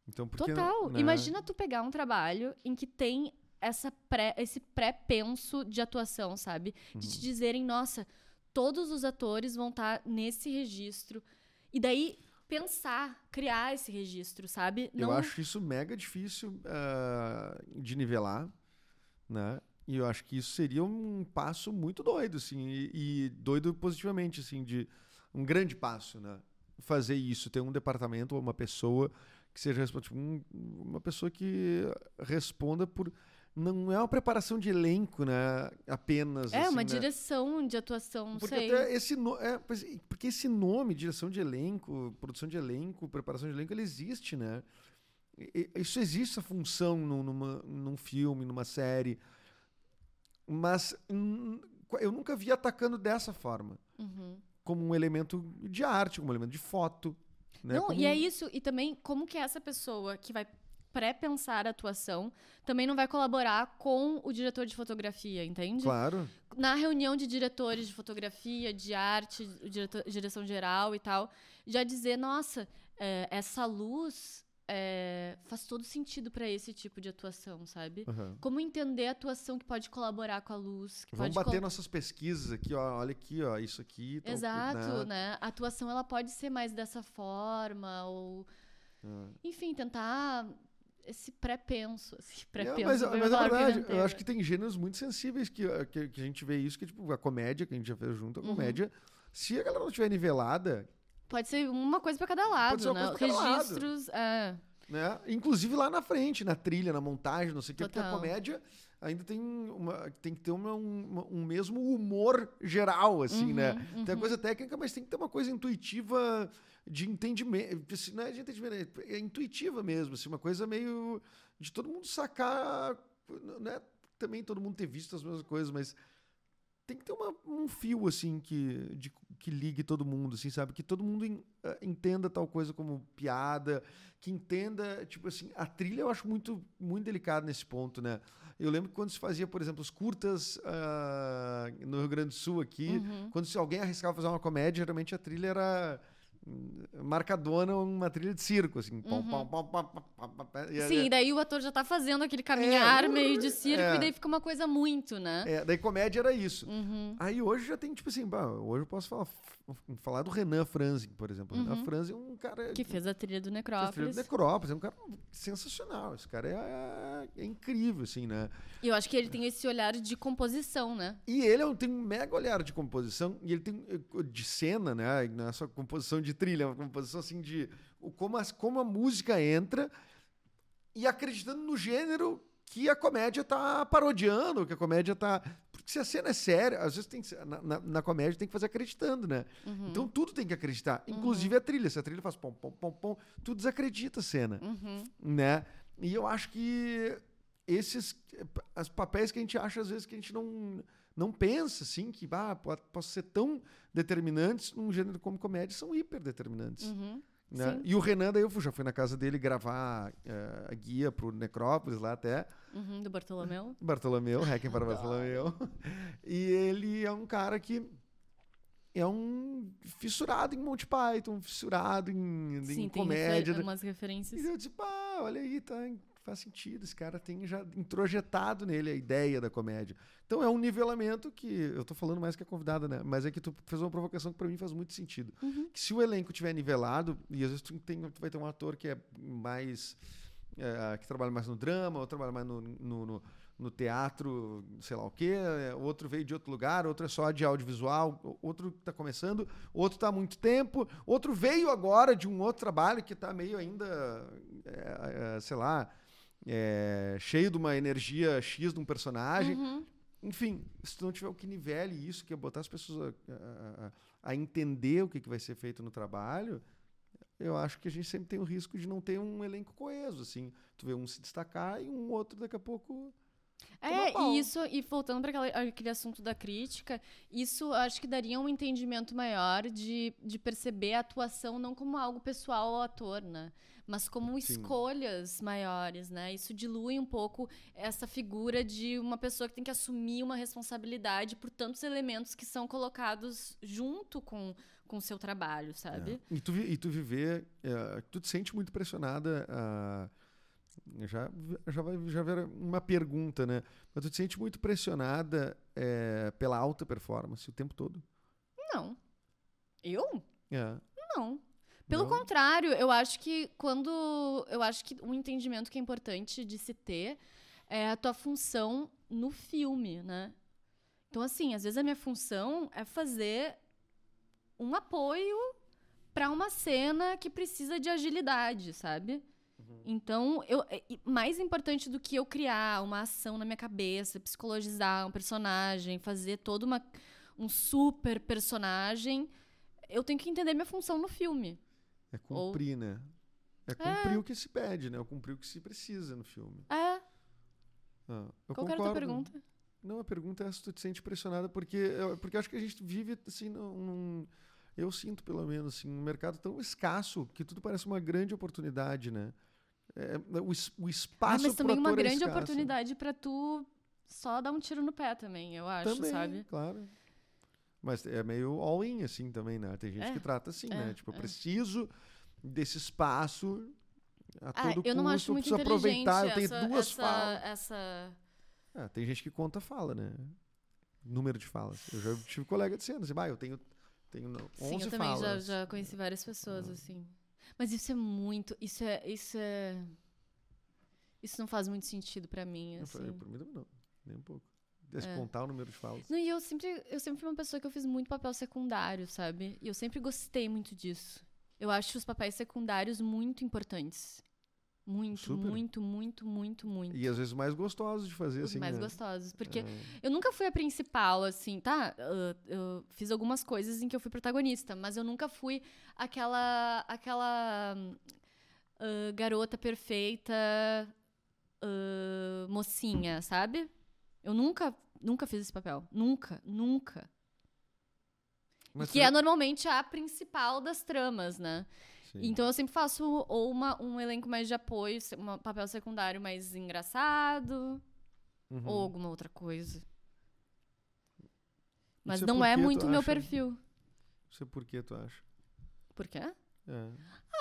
Então, porque, Total. né? Imagina tu pegar um trabalho em que tem essa pré, esse pré-penso de atuação, sabe? De Uhum. te dizerem, nossa, todos os atores vão estar nesse registro. E daí pensar, criar esse registro, sabe? Eu acho isso mega difícil ah, de nivelar, né? E eu acho que isso seria um passo muito doido, assim, e, e doido positivamente, assim, de um grande passo, né? Fazer isso, ter um departamento ou uma pessoa que seja responsável, tipo, um- uma pessoa que responda por não é uma preparação de elenco, né? Apenas É, assim, uma né? direção de atuação, Porque sei. até esse no- é, é, porque esse nome, direção de elenco, produção de elenco, preparação de elenco, ele existe, né? Isso existe essa função num, numa, num filme, numa série. Mas hum, eu nunca vi atacando dessa forma. Uhum. Como um elemento de arte, como um elemento de foto. Né? Não, Como e é isso. E também, como que essa pessoa que vai pré-pensar a atuação também não vai colaborar com o diretor de fotografia, entende? Claro. Na reunião de diretores de fotografia, de arte, diretor- direção geral e tal, já dizer, nossa, é, essa luz é, faz todo sentido para esse tipo de atuação, sabe? Aham. Como entender a atuação que pode colaborar com a luz, Vamos bater nossas pesquisas aqui, ó. Olha aqui, ó. Isso aqui. tal- Exato, né? A atuação ela pode ser mais dessa forma ou É. enfim, tentar esse pré-penso, esse É, pré-penso. mas, mas é palavra que verdade, eu acho que tem gêneros muito sensíveis que, que, que a gente vê isso, que é tipo a comédia, que a gente já fez junto, a Uhum. comédia. Se a galera não estiver nivelada, pode ser uma coisa pra cada lado, ser uma né? cada lado. Registros, é. né? Inclusive lá na frente, na trilha, na montagem, não sei o que, porque a comédia ainda tem, uma, tem que ter uma, um, um mesmo humor geral, assim, né? Uhum, Tem a uhum. coisa técnica, mas tem que ter uma coisa intuitiva de entendimento. assim, Não é de entendimento, é intuitiva mesmo, assim, uma coisa meio de todo mundo sacar, não é também todo mundo ter visto as mesmas coisas, mas tem que ter uma- um fio, assim, que, de- que ligue todo mundo, assim, sabe? Que todo mundo en- eh, entenda tal coisa como piada, que entenda, tipo assim, a trilha eu acho muito, muito delicado nesse ponto, né? Eu lembro que quando se fazia, por exemplo, os curtas ah, no Rio Grande do Sul aqui, Uhum. quando se alguém arriscava fazer uma comédia, geralmente a trilha era marcadona, uma trilha de circo, assim. pom, pom, pom, pom, pom, Uhum. Sim, e daí o ator já tá fazendo aquele caminhar É, meio de circo é. e daí fica uma coisa muito, né? é, daí comédia era isso. Uhum. Aí hoje já tem, tipo assim, bah, hoje eu posso falar, falar do Renan Franzing, por exemplo. O Renan Uhum. Franzing é um cara Que fez a trilha do fez trilha Necrópolis. do Necrópolis, é um cara sensacional. Esse cara é, é incrível, assim, né? E eu acho que ele tem esse olhar de composição, né? E ele é um- tem um mega olhar de composição, e ele tem de cena, né? Não é só composição de trilha, é uma composição assim de como, as, como a música entra e acreditando no gênero que a comédia tá parodiando, que a comédia tá. Porque se a cena é séria, às vezes tem que ser- na, na, na comédia tem que fazer acreditando, né? Uhum. Então tudo tem que acreditar, inclusive a trilha. Se a trilha faz pom, pom, pom, pom, tu desacredita a cena Uhum. né? E eu acho que esses as papéis que a gente acha às vezes que a gente não não pensa assim que ah, po- possam ser tão determinantes num gênero como comédia são hiper determinantes, Uhum. Né? Sim. E o Renan daí eu já fui na casa dele gravar eh, a guia pro Necrópolis lá até Uhum, do Bartolomeu. [laughs] Bartolomeu, Requiem para [laughs] Bartolomeu. E ele é um cara que é um fissurado em Monty Python, fissurado em, em Sim, tem comédia. refer umas referências. E eu disse, pá, olha aí, tá faz sentido, esse cara tem já introjetado nele a ideia da comédia. Então é um nivelamento que eu tô falando mais que a convidada, né? Mas é que tu fez uma provocação que para mim faz muito sentido. Uhum. Que se o elenco tiver nivelado, e às vezes tu, tem, tu vai ter um ator que é mais é, que trabalha mais no drama, ou trabalha mais no, no, no, no teatro, sei lá o quê, é, outro veio de outro lugar, outro é só de audiovisual, outro está começando, outro está há muito tempo, outro veio agora de um outro trabalho que está meio ainda, é, é, sei lá, é, cheio de uma energia X de um personagem. Uhum. Enfim, se tu não tiver o que nivele isso, que é botar as pessoas a, a- a- entender o que, que vai ser feito no trabalho, eu acho que a gente sempre tem o risco de não ter um elenco coeso, assim. Tu vê um se destacar e um outro daqui a pouco... É, e isso, e voltando para aquele assunto da crítica, isso acho que daria um entendimento maior de, de perceber a atuação não como algo pessoal ao ator, né? Mas como Sim. escolhas maiores, né? Isso dilui um pouco essa figura de uma pessoa que tem que assumir uma responsabilidade por tantos elementos que são colocados junto com o seu trabalho, sabe? É. E, tu, e tu viver... é, tu te sente muito pressionada a... Já, já vai já ver uma pergunta, né? Mas tu te sente muito pressionada é, pela alta performance o tempo todo? Não. Eu? É. Não. Pelo Não? contrário, eu acho que quando. Eu acho que um entendimento que é importante de se ter é a tua função no filme, né? Então, assim, às vezes a minha função é fazer um apoio para uma cena que precisa de agilidade, sabe? Então, eu, é- mais importante do que eu criar uma ação na minha cabeça, psicologizar um personagem, fazer todo uma, um super personagem, eu tenho que entender minha função no filme. É cumprir, né? É cumprir o que se pede, né? É cumprir o que se precisa no filme. É, Ah, eu qual que era a concordo. pergunta? Não, a pergunta é se tu te sente pressionada, porque, porque acho que a gente vive, assim, num, eu sinto, pelo menos, assim, um mercado tão escasso que tudo parece uma grande oportunidade, né? É, o, es- o Ah, espaço mas também uma é grande escasso. oportunidade pra tu só dar um tiro no pé também, eu acho, Também, sabe? claro. Mas é meio all-in, assim, também, né? Tem gente É, que trata assim, é, né? Tipo, eu é. preciso desse espaço a Ah, todo eu não custo, acho muito preciso aproveitar, eu essa, tenho duas essa, falas. essa... Ah, tem gente que conta fala, né? Número de falas. Eu já tive colega dizendo assim, bah, eu tenho, tenho não, 11 Sim, eu também já, já conheci várias pessoas, Ah. assim. Mas isso é muito. Isso é. Isso é. Isso não faz muito sentido pra mim, assim. por mim também não, nem um pouco. Descontar o número de falas. Não, e eu sempre, eu sempre fui uma pessoa que eu fiz muito papel secundário, sabe? E eu sempre gostei muito disso. Eu acho os papéis secundários muito importantes. Muito, Super. muito, muito, muito, muito. E às vezes mais gostosos de fazer, Os assim, mais né? gostosos. Porque É. eu nunca fui a principal, assim, tá? Eu, eu fiz algumas coisas em que eu fui protagonista, mas eu nunca fui aquela. aquela. ah, garota perfeita. ah, mocinha, sabe? Eu nunca. Nunca fiz esse papel. Nunca, nunca. Mas que tu- é normalmente a principal das tramas, né? Sim. Então eu sempre faço ou uma, um elenco mais de apoio, um papel secundário mais engraçado, Uhum. ou alguma outra coisa. Mas Isso é não é tu muito meu acha? perfil. Não sei por que tu acha. Por quê? É.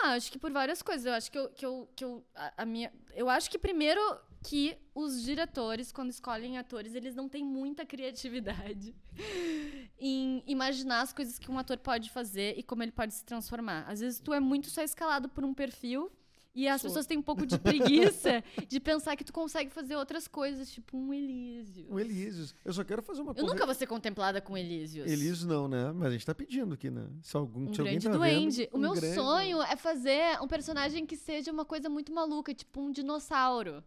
Ah, acho que por várias coisas. Eu acho que eu. Que eu, que eu, a, a minha, eu acho que primeiro que os diretores, quando escolhem atores, eles não têm muita criatividade [laughs] em imaginar as coisas que um ator pode fazer e como ele pode se transformar. Às vezes tu é muito só escalado por um perfil. E as Sou. pessoas têm um pouco de preguiça de pensar que tu consegue fazer outras coisas, tipo um Elísio. O Elísios. Eu só quero fazer uma Eu nunca vou ser contemplada com Elísios. Elísios não, né? Mas a gente tá pedindo aqui, né? Se, algum, Um se alguém grande tá duende. vendo, o um meu grande- sonho é fazer um personagem que seja uma coisa muito maluca, tipo um dinossauro.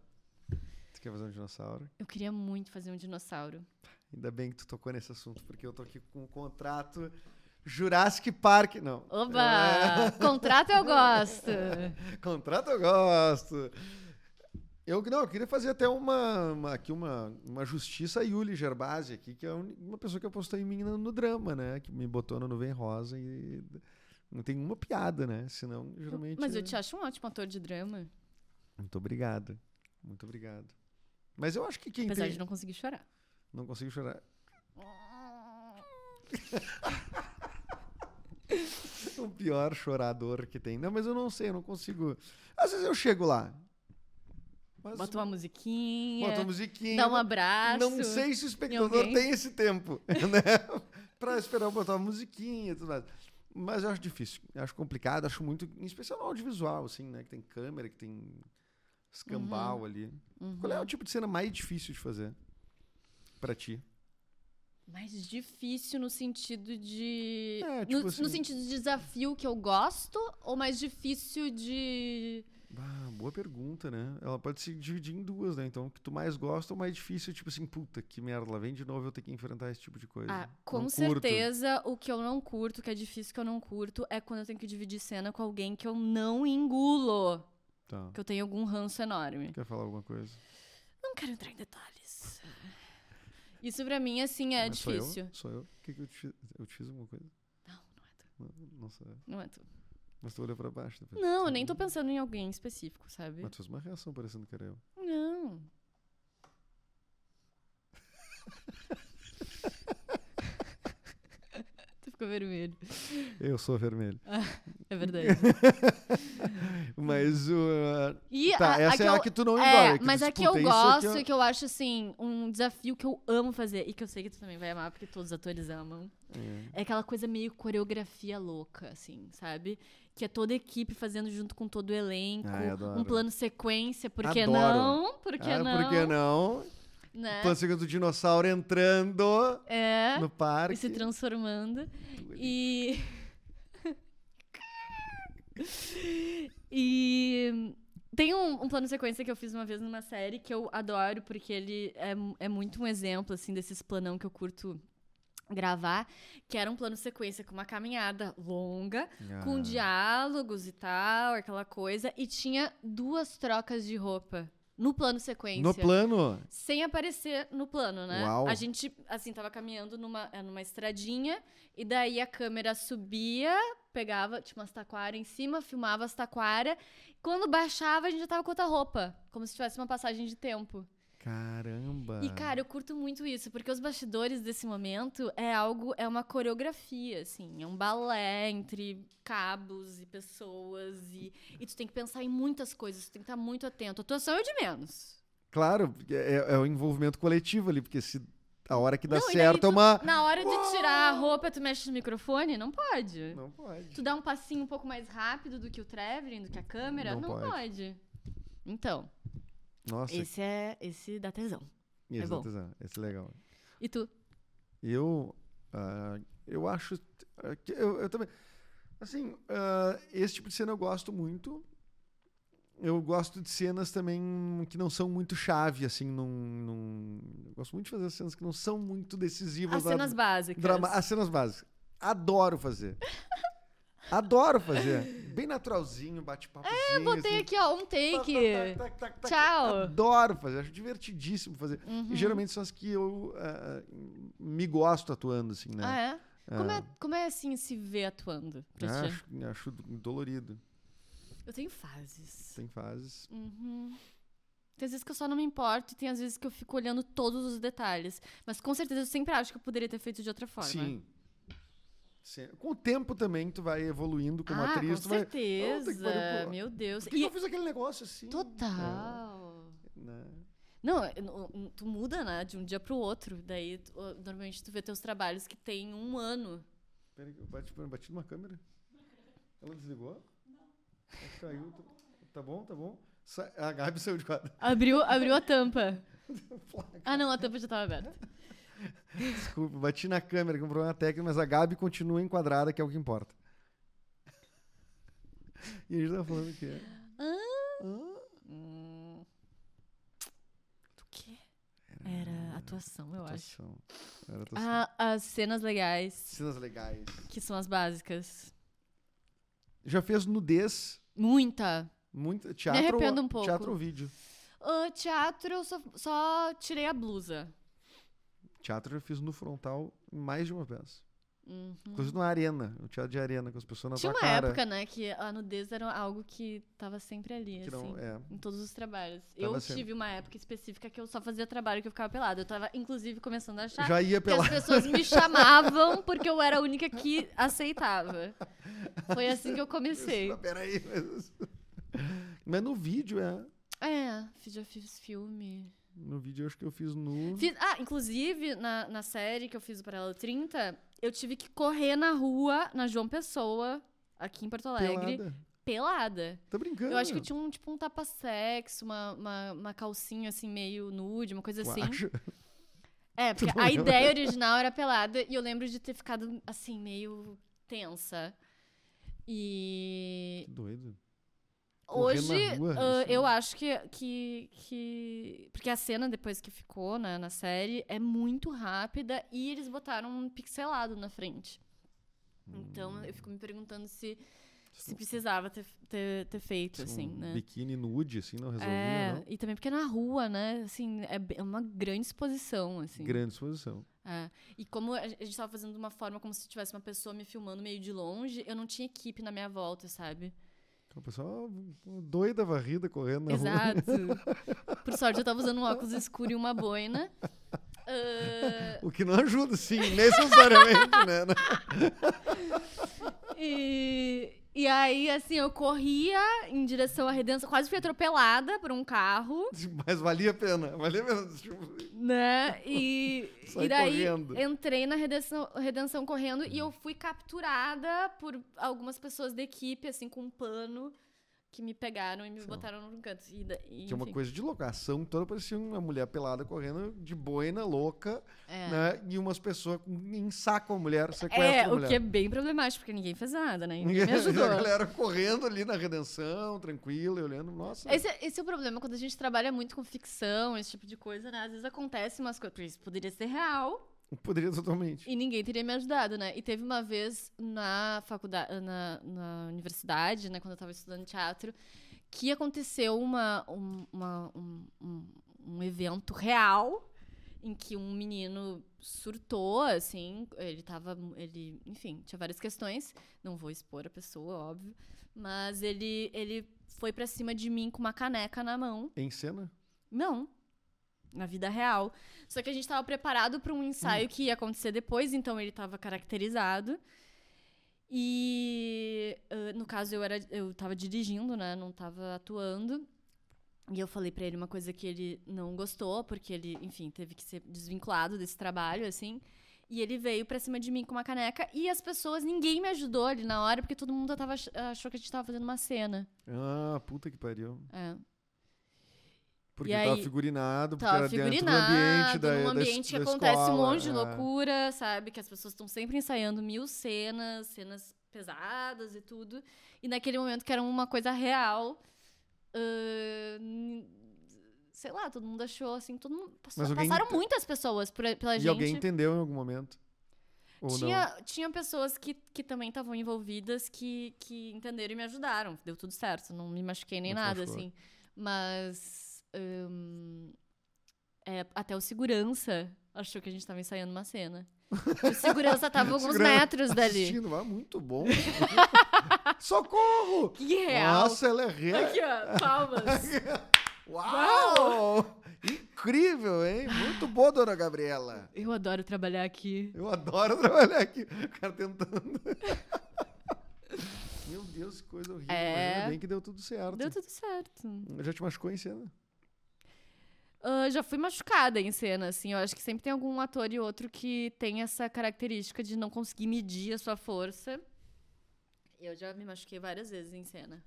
Quer fazer um dinossauro? Eu queria muito fazer um dinossauro. Ainda bem que tu tocou nesse assunto, porque eu tô aqui com um contrato Jurassic Park. Não. Oba! [laughs] Contrato eu gosto. É, [laughs] contrato eu gosto. Eu, não, eu queria fazer até uma, uma- aqui uma, uma justiça a Yuli Gerbasi aqui, que é uma pessoa que apostou em mim no, no drama, né? Que me botou no Nuvem Rosa e não tem uma piada, né? Senão, geralmente... Mas eu é- te acho um ótimo ator de drama. Muito obrigado. Muito obrigado. Mas eu acho que quem Apesar tem... de não conseguir chorar. Não consigo chorar. [laughs] o pior chorador que tem. Não, mas eu não sei, eu não consigo. Às vezes eu chego lá. Mas Bota uma musiquinha, bota uma musiquinha. dá um abraço. Não sei se o espectador tem esse tempo, [laughs] né? pra esperar eu botar uma musiquinha e tudo mais. Mas eu acho difícil. Eu acho complicado, acho muito. Em especial no audiovisual, assim, né? Que tem câmera, que tem escambau Uhum. ali. Qual é o tipo de cena mais difícil de fazer? Pra ti? Mais difícil no sentido de. É, tipo no, assim- no sentido de desafio que eu gosto, ou mais difícil de. Ah, boa pergunta, né? Ela pode se dividir em duas, né? Então, o que tu mais gosta ou mais difícil, tipo assim, puta, que merda, lá vem de novo eu ter que enfrentar esse tipo de coisa. Ah, com Não curto. certeza o que eu não curto, que é difícil que eu não curto, é quando eu tenho que dividir cena com alguém que eu não engulo. Tá. Que eu tenho algum ranço enorme. Quer falar alguma coisa? Não quero entrar em detalhes. Isso pra mim, assim, é Mas sou eu? difícil. Sou eu? O que, que eu te fiz? Eu te fiz alguma coisa? Não, não é tu. Não, não sou eu. Não é tu. Mas tu olhou pra baixo depois. Não, eu nem tô pensando em alguém específico, sabe? Mas tu fez uma reação parecendo que era eu. Não. [laughs] tu ficou vermelho. Eu sou vermelho. É verdade. [laughs] Mas o. E tá, a, essa é eu, a que tu não É, engole. que mas a que eu aqui gosto é- e que eu acho, assim, um desafio que eu amo fazer e que eu sei que tu também vai amar, porque todos os atores amam. É. É aquela coisa meio coreografia louca, assim, sabe? Que é toda a equipe fazendo junto com todo o elenco. Um plano sequência, por que Adoro. não? Por que ah, não? por que não? Né? Segundo do dinossauro entrando É, no parque. e se transformando. E. [laughs] e. Tem um, um plano sequência que eu fiz uma vez numa série que eu adoro, porque ele é, é muito um exemplo, assim, desses planão que eu curto gravar, que era um plano sequência com uma caminhada longa, com Ah. diálogos e tal, aquela coisa, e tinha duas trocas de roupa no plano sequência. No plano. Sem aparecer no plano, né? Uau. A gente, assim, tava caminhando numa, eh, numa estradinha, e daí a câmera subia, pegava, tinha umas taquara em cima, filmava as taquara. Quando baixava, a gente já tava com outra roupa. Como se tivesse uma passagem de tempo. Caramba. E, cara, eu curto muito isso, porque os bastidores desse momento é algo, é uma coreografia, assim, é um balé entre cabos e pessoas, e, e tu tem que pensar em muitas coisas, tu tem que estar muito atento. atuação é o de menos. Claro, porque é, é o envolvimento coletivo ali, porque se a hora que dá Não, certo é tu- uma. Na hora de tirar a roupa, tu mexe no microfone? Não pode. Não pode. Tu dá um passinho um pouco mais rápido do que o traveling, do que a câmera? Não Não, pode. pode. Então, Nossa, esse é esse dá tesão. esse é bom. tesão, esse é legal. E tu? Eu. ah, eu acho. ah, que eu, eu também. Assim, ah, esse tipo de cena eu gosto muito. Eu gosto de cenas também que não são muito chave, assim, num, num- Eu gosto muito de fazer cenas que não são muito decisivas. As na- cenas básicas. drama- As cenas básicas. Adoro fazer. [laughs] Adoro fazer. Bem naturalzinho, bate-papo. É, Botei aqui, ó, um take. Tchau. Adoro fazer, acho divertidíssimo fazer. Uhum. E geralmente são as que eu ah, me gosto atuando, assim, né? Ah, é? Como, é? como é assim se ver atuando pra ti? Acho, acho dolorido. Eu tenho fases. Tem fases. Uhum. Tem vezes que eu só não me importo e tem às vezes que eu fico olhando todos os detalhes. Mas com certeza eu sempre acho que eu poderia ter feito de outra forma. Sim. Com o tempo também, tu vai evoluindo como ah, atriz. com vai. certeza. Parar, pô. Meu Deus. Por que, E- eu fiz aquele negócio assim? Total. Né? Não, é, tu muda, né, de um dia pro outro. Daí, tu- normalmente, tu vê teus trabalhos que tem um ano. Peraí, eu bati, eu bati numa câmera. Ela desligou? Não. Caiu. Tá, tá bom, tá bom. Sa- A Gabi saiu de quadro. Abriu, abriu a tampa. [laughs] Ah, não, a tampa já tava aberta. [laughs] Desculpa, bati na câmera com um problema técnico, mas a Gabi continua enquadrada, que é o que importa. E a gente tava falando que é. Hum. Do quê? Era atuação, eu acho. Atuação. Era atuação. Ah, as cenas legais, Cenas legais. que são as básicas. Já fez nudez, Muita. muito teatro, arrependo um pouco. teatro ou vídeo? Ah, teatro, eu só, só tirei a blusa. Teatro eu já fiz no frontal mais de uma vez. Uhum. Inclusive na arena, no teatro de arena, com as pessoas na Tinha tua uma cara. época, né, que a nudez era algo que tava sempre ali, que assim. não, é. Em todos os trabalhos. Tava eu sendo. tive uma época específica que eu só fazia trabalho que eu ficava pelada. Eu tava, inclusive, começando a achar Já ia que pela. as pessoas me [laughs] chamavam porque eu era a única que aceitava. Foi assim que eu comecei. Mas, Peraí, mas... mas no vídeo é. É, já fiz filme. No vídeo eu acho que eu fiz nu. Fiz- ah, inclusive, na, na série que eu fiz o Paralelo 30, eu tive que correr na rua, na João Pessoa, aqui em Porto Alegre, Pelada. pelada. Tá brincando? Eu acho que eu tinha um, tipo, um tapa-sexo, uma, uma, uma calcinha, assim, meio nude, uma coisa Tu assim. acha? [laughs] É, porque a lembra? ideia original era pelada e eu lembro de ter ficado, assim, meio tensa. E Que doido. Hoje rua, isso- eu acho que, que, que. Porque a cena depois que ficou né, na série é muito rápida e eles botaram um pixelado na frente. Então eu fico me perguntando se, se precisava ter, ter, ter feito, assim, né? biquíni nude, assim, não resolvia, É, não? e também porque é na rua, né? Assim, é é uma grande exposição, assim. Grande exposição. É. E como a gente a gente tava fazendo de uma forma como se tivesse uma pessoa me filmando meio de longe, eu não tinha equipe na minha volta, sabe? O pessoal doida varrida correndo na rua. Exato. [laughs] Por sorte, eu tava usando um óculos escuro e uma boina. Ah, O que não ajuda, sim, [laughs] necessariamente, né? e, e aí, assim, eu corria em direção à redenção, quase fui atropelada por um carro, [laughs] Mas valia a pena, valia a pena. [laughs] Né? E, e daí correndo. entrei na redenção, redenção correndo e eu fui capturada por algumas pessoas da equipe, assim, com um pano. Que me pegaram e me Sim. botaram num canto. E, e, Tinha uma enfim. coisa de locação, toda parecia uma mulher pelada correndo de boina, louca, É. né? E umas pessoas saco a mulher, sequestra É, a o mulher. que é bem problemático, porque ninguém fez nada, né? Ninguém [laughs] me ajudou. a galera correndo ali na redenção, tranquila, olhando, nossa. Esse, é- esse é o problema quando a gente trabalha muito com ficção, esse tipo de coisa, né? Às vezes acontece umas coisas. Isso poderia ser real [laughs] Poderia totalmente. e ninguém teria me ajudado, né? E teve uma vez na faculdade, na, na universidade, né, quando eu tava estudando teatro, que aconteceu uma, um, uma- um, um, um evento real em que um menino surtou, assim, ele tava, ele, enfim, tinha várias questões, não vou expor a pessoa, óbvio, mas ele, ele foi pra cima de mim com uma caneca na mão, Em cena? não. Na vida real. Só que a gente tava preparado para um ensaio que ia acontecer depois, então ele tava caracterizado. E ah, no caso eu era eu tava dirigindo, né? Não tava atuando. E eu falei pra ele uma coisa que ele não gostou, porque ele, enfim, teve que ser desvinculado desse trabalho, assim. E ele veio pra cima de mim com uma caneca e as pessoas, ninguém me ajudou ali na hora, porque todo mundo tava, ach- achou que a gente tava fazendo uma cena. Ah, puta que pariu. É. Porque E tava aí- figurinado, porque Tava era dentro do figurinado, ambiente da num da ambiente que da acontece um escola, monte de é. loucura, sabe? Que as pessoas estão sempre ensaiando mil cenas, cenas pesadas e tudo. E naquele momento que era uma coisa real, n- sei lá, todo mundo achou assim, todo mundo, passou- alguém passaram muitas pessoas por, pela E gente. alguém entendeu em algum momento? Ou Tinha, tinha pessoas que, que também estavam envolvidas que, que entenderam e me ajudaram. Deu tudo certo, não me machuquei nem Não nada, assim. Mas. Hum, é, até o segurança achou que a gente tava ensaiando uma cena. O segurança tava [laughs] alguns Segurança metros dali. Assistindo, ah, muito bom. [laughs] Socorro! Que real. Nossa, ela é real. Aqui, ó, palmas. [laughs] Uau! Incrível, hein? Muito boa, dona Gabriela. Eu adoro trabalhar aqui. Eu adoro trabalhar aqui. O cara tentando. Meu Deus, que coisa horrível. É. Mas ainda bem que deu tudo certo. Deu tudo certo. Já te machucou em cena? Ah, já fui machucada em cena, assim. Eu acho que sempre tem algum ator e outro que tem essa característica de não conseguir medir a sua força. Eu já me machuquei várias vezes em cena.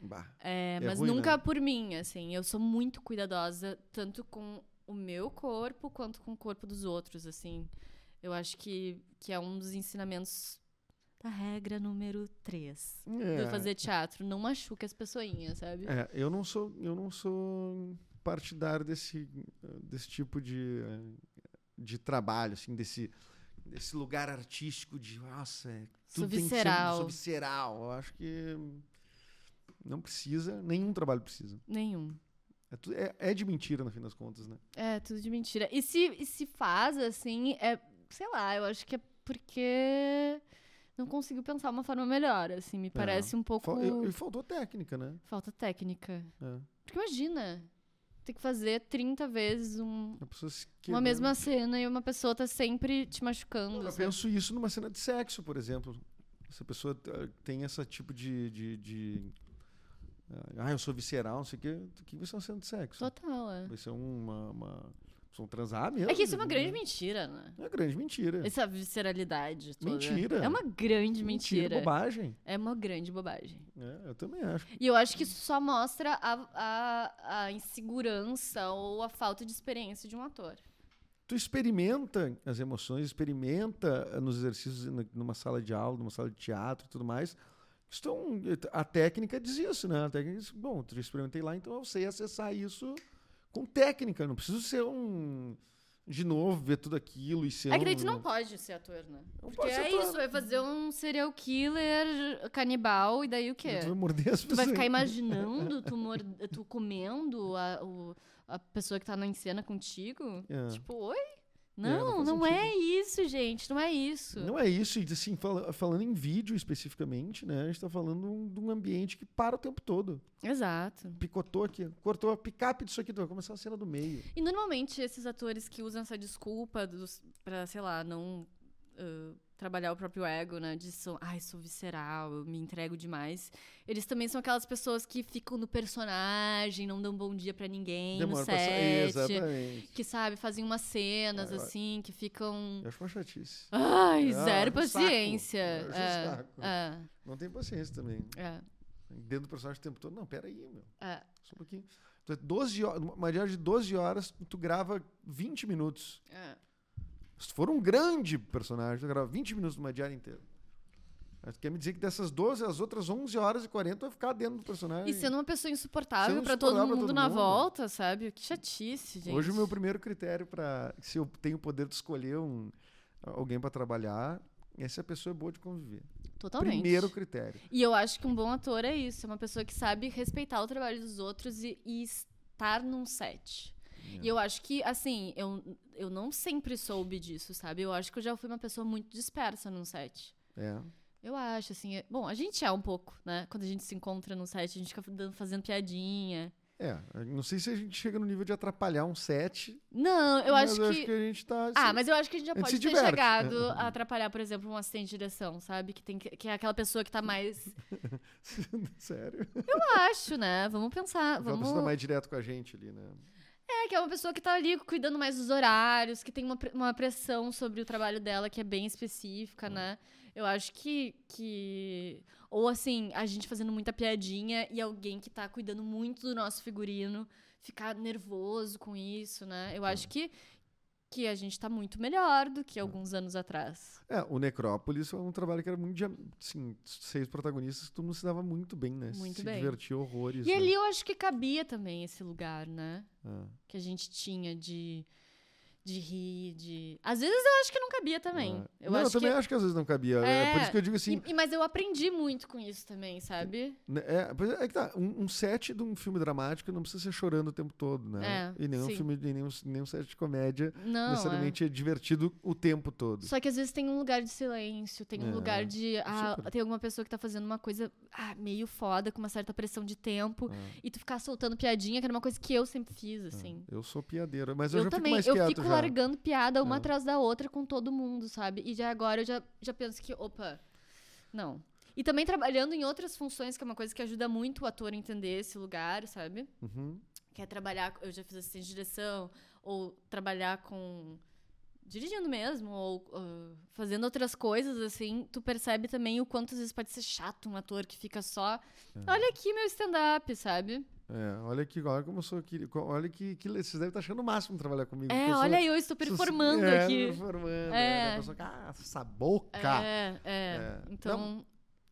Bah. É, É mas ruim, nunca né? por mim, assim. Eu sou muito cuidadosa, tanto com o meu corpo quanto com o corpo dos outros, assim. Eu acho que, que é um dos ensinamentos da regra número 3 É, de fazer teatro. Não machuque as pessoinhas, sabe? é, eu não sou, eu não sou partidário desse, desse tipo de, de trabalho, assim, desse, desse lugar artístico de, nossa, é, tudo tem que ser. Eu acho que não precisa, nenhum trabalho precisa. Nenhum. É, é- é de mentira, no fim das contas, né? É, tudo de mentira. E se, e se faz, assim, é. Sei lá, eu acho que é porque não consigo pensar uma forma melhor, assim. Me parece um pouco. E- e faltou técnica, né? Falta técnica. É. Porque imagina, ter que fazer 30 vezes um- uma mesma cena e uma pessoa tá sempre te machucando. Eu sabe? penso isso numa cena de sexo, por exemplo. Se a pessoa eh, tem esse tipo de, de, de, Ah, eu sou visceral, não sei o quê. Que vai ser uma cena de sexo? Total, é. Vai ser uma. uma... Vão transar mesmo. É que isso é uma grande mentira. mentira, né? É uma grande mentira. Essa visceralidade toda. Mentira. É uma grande mentira. bobagem. É uma grande bobagem. É, eu também acho. E eu acho que isso só mostra a, a, a insegurança ou a falta de experiência de um ator. Tu experimenta as emoções, experimenta eh, nos exercícios numa sala de aula, numa sala de teatro e tudo mais. Estão, a técnica diz isso, né? A técnica diz, bom, eu experimentei lá, então eu sei acessar isso com técnica. Não preciso ser um. De novo, ver tudo aquilo e ser. É que daí tu um- não pode ser ator, né? Não Porque é ator. isso, vai fazer um serial killer canibal e daí o quê? Tu vai morder as Tu vai pessoas. ficar imaginando, tu, mor- tu comendo a, o- a pessoa que tá na cena contigo? É. Tipo, oi? Não Não, não, sentido. é isso, gente, não é isso. Não é isso, e assim, fala- falando em vídeo especificamente, né? A gente tá falando de um ambiente que para o tempo todo. Exato. Picotou aqui, cortou a picape disso aqui, vai começar a cena do meio. E normalmente esses atores que usam essa desculpa pra, sei lá, não ah, trabalhar o próprio ego, né? De sou, ai, sou visceral, eu me entrego demais. Eles também são aquelas pessoas que ficam no personagem, não dão bom dia pra ninguém Demora no pra set. exatamente. Que, sabe, fazem umas cenas, Ah, eu- assim, que ficam... Eu acho uma chatice. Ai, Ah, zero saco. paciência. Eu acho um É, saco. é, Não tem paciência também. é, Dentro do personagem o tempo todo. Não, pera aí, meu. é. Só um pouquinho. Tu é 12 horas, uma diária de 12 horas, tu grava 20 minutos. é. Se for um grande personagem, tu grava 20 minutos numa diária inteira. Mas quer me dizer que dessas 12, as outras 11 horas e 40 tu vai ficar dentro do personagem. E sendo uma pessoa insuportável pra todo pra mundo todo na mundo. volta, sabe? Que chatice, gente. Hoje o meu primeiro critério para se eu tenho o poder de escolher um, alguém para trabalhar, é se a pessoa é boa de conviver. Totalmente. Primeiro critério. E eu acho que um bom ator é isso, é uma pessoa que sabe respeitar o trabalho dos outros e, e estar num set. E eu acho que, assim, eu, eu não sempre soube disso, sabe? Eu acho que eu já fui uma pessoa muito dispersa num set. É. Eu acho, assim. é- Bom, a gente é um pouco, né? Quando a gente se encontra no set, a gente fica fazendo piadinha. É, não sei se a gente chega no nível de atrapalhar um set. Não, eu acho eu que. acho que a gente tá. Ah, mas eu acho que a gente já A gente pode ter diverte. chegado a atrapalhar, por exemplo, um assistente de direção, sabe? Que, tem que, que é aquela pessoa que tá mais. [laughs] Sério. Eu acho, né? Vamos pensar. Aquela Vamos... pessoa tá mais direto com a gente ali, né? É, que é uma pessoa que tá ali cuidando mais dos horários, que tem uma, uma pressão sobre o trabalho dela que é bem específica, Hum. né? Eu acho que, que. Ou assim, a gente fazendo muita piadinha e alguém que tá cuidando muito do nosso figurino ficar nervoso com isso, né? Eu acho que, que a gente tá muito melhor do que alguns anos atrás. É, o Necrópolis foi um trabalho que era muito. de- Assim, seis protagonistas, todo mundo se dava muito bem, né? Muito se bem. divertia horrores. E né? ali eu acho que cabia também esse lugar, né? Ah. Que a gente tinha de. De rir, de. Às vezes eu acho que não cabia também. Ah. Eu não, eu também que... acho que às vezes não cabia. É, por É, isso que eu digo assim. E- mas eu aprendi muito com isso também, sabe? né, É, pois é, é que tá. Um, um set de um filme dramático não precisa ser chorando o tempo todo, né? É, e nenhum sim. filme, e nenhum, nenhum set de comédia Não. necessariamente é. divertido o tempo todo. Só que às vezes tem um lugar de silêncio, tem um É, lugar de. Ah, super. tem alguma pessoa que tá fazendo uma coisa ah, meio foda, com uma certa pressão de tempo. E tu ficar soltando piadinha, que era uma coisa que eu sempre fiz, assim. eu sou piadeiro, mas eu, Eu, já também, fico mais eu quieto fico. Largando piada uma É. atrás da outra com todo mundo, sabe? E já agora eu já, já penso que, opa, não. E também trabalhando em outras funções, que é uma coisa que ajuda muito o ator a entender esse lugar, sabe? Uhum. Que é trabalhar, eu já fiz assistente de direção, ou trabalhar com. dirigindo mesmo, ou ah, fazendo outras coisas, assim, tu percebe também o quanto às vezes pode ser chato um ator que fica só. Olha aqui meu stand-up, sabe? É, olha que, olha como eu sou aqui, olha que, que vocês devem estar achando o máximo trabalhar comigo. É, sou- olha aí, eu estou sou- performando é, aqui. Performando, É. é. A pessoa, ah, essa boca. É, é. É. Então,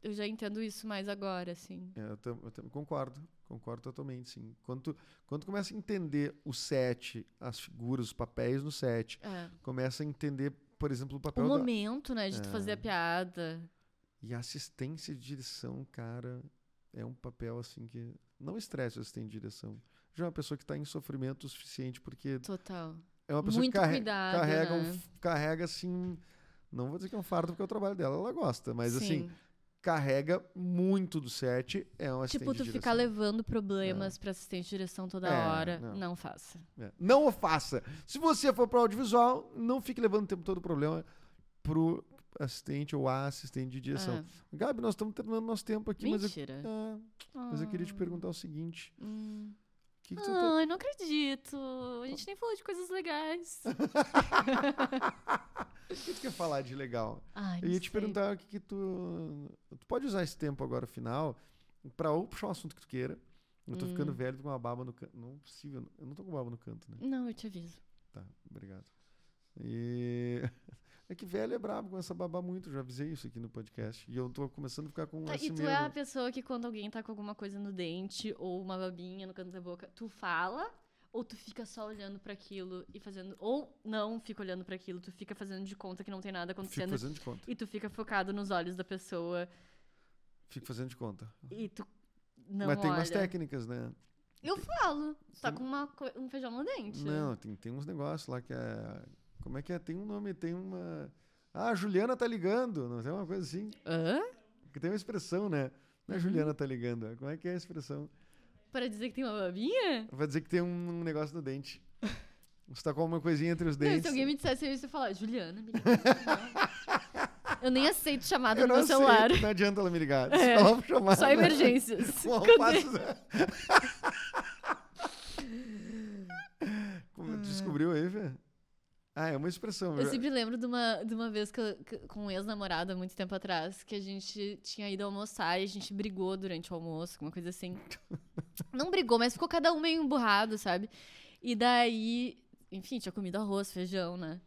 eu já entendo isso mais agora, assim. É, eu, tam- eu tam- concordo, concordo totalmente, sim. Quando tu, quando tu começa a entender o set, as figuras, os papéis no set, É. começa a entender, por exemplo, o O papel da... momento, né, de tu fazer a piada. E a assistência de direção, cara, é um papel assim que não estressa o assistente de direção. Já é uma pessoa que está em sofrimento o suficiente porque Total. é uma pessoa Muito que carre- cuidado, carrega, um né? f- carrega assim, não vou dizer que é um fardo porque é o trabalho dela, ela gosta, mas assim, Sim. carrega muito do set, é um assistente Tipo, tu ficar levando problemas pra assistente de direção toda É, hora. não. Não. faça. É. Não o faça. Se você for para audiovisual, não fique levando o tempo todo o problema pro, assistente ou a assistente de direção. Ah, Gabi, nós estamos terminando nosso tempo aqui, mas eu, mentira. Ah, mas eu queria te perguntar o seguinte: Hum. que, que tu tá- Ai, não acredito. A gente nem falou de coisas legais. [laughs] o que tu quer falar de legal? Ai, Eu ia te sei. perguntar o que, que tu. Tu pode usar esse tempo agora final pra ou puxar um assunto que tu queira. Eu tô ficando Hum. velho tô com uma baba no canto. Não é possível. Eu não tô com baba no canto, né? Não, eu te aviso. Tá, obrigado. E. [laughs] É que velho é brabo, começa a babar muito. Já avisei isso aqui no podcast. E eu tô começando a ficar com Tá, esse e tu medo. é a pessoa que quando alguém tá com alguma coisa no dente ou uma babinha no canto da boca, tu fala ou tu fica só olhando pra aquilo e fazendo ou não fica olhando pra aquilo, tu fica fazendo de conta que não tem nada Fico acontecendo fazendo de conta. e tu fica focado nos olhos da pessoa Fico fazendo de conta. e tu não Mas tem umas técnicas, né? Eu falo. Tá com uma um feijão no dente. Não, tem, tem uns negócios lá que é. Como é que é? Tem um nome, tem uma. Ah, a Juliana tá ligando. Não tem uma coisa assim? Hã? Que tem uma expressão, né? Não é Uhum. Juliana tá ligando. é- Como é que é a expressão? Para dizer que tem uma babinha? Vai dizer que tem um, um negócio no dente. [laughs] Você tá com uma coisinha entre os Não, dentes. se alguém me dissesse isso, eu ia falar, Juliana, me. Não. [laughs] Eu nem aceito chamada Eu no não meu celular. sei, não adianta ela me ligar. É, Só chamar, Só emergências. Um Quando- alface- Como descobriu aí, velho? Ah, é uma expressão. Eu já- sempre lembro de uma, de uma vez que, eu- que- com um ex-namorado, há muito tempo atrás, que a gente tinha ido almoçar e a gente brigou durante o almoço, uma coisa assim. [laughs] Não brigou, mas ficou cada um meio emburrado, sabe? E daí, enfim, tinha comido arroz, feijão, né?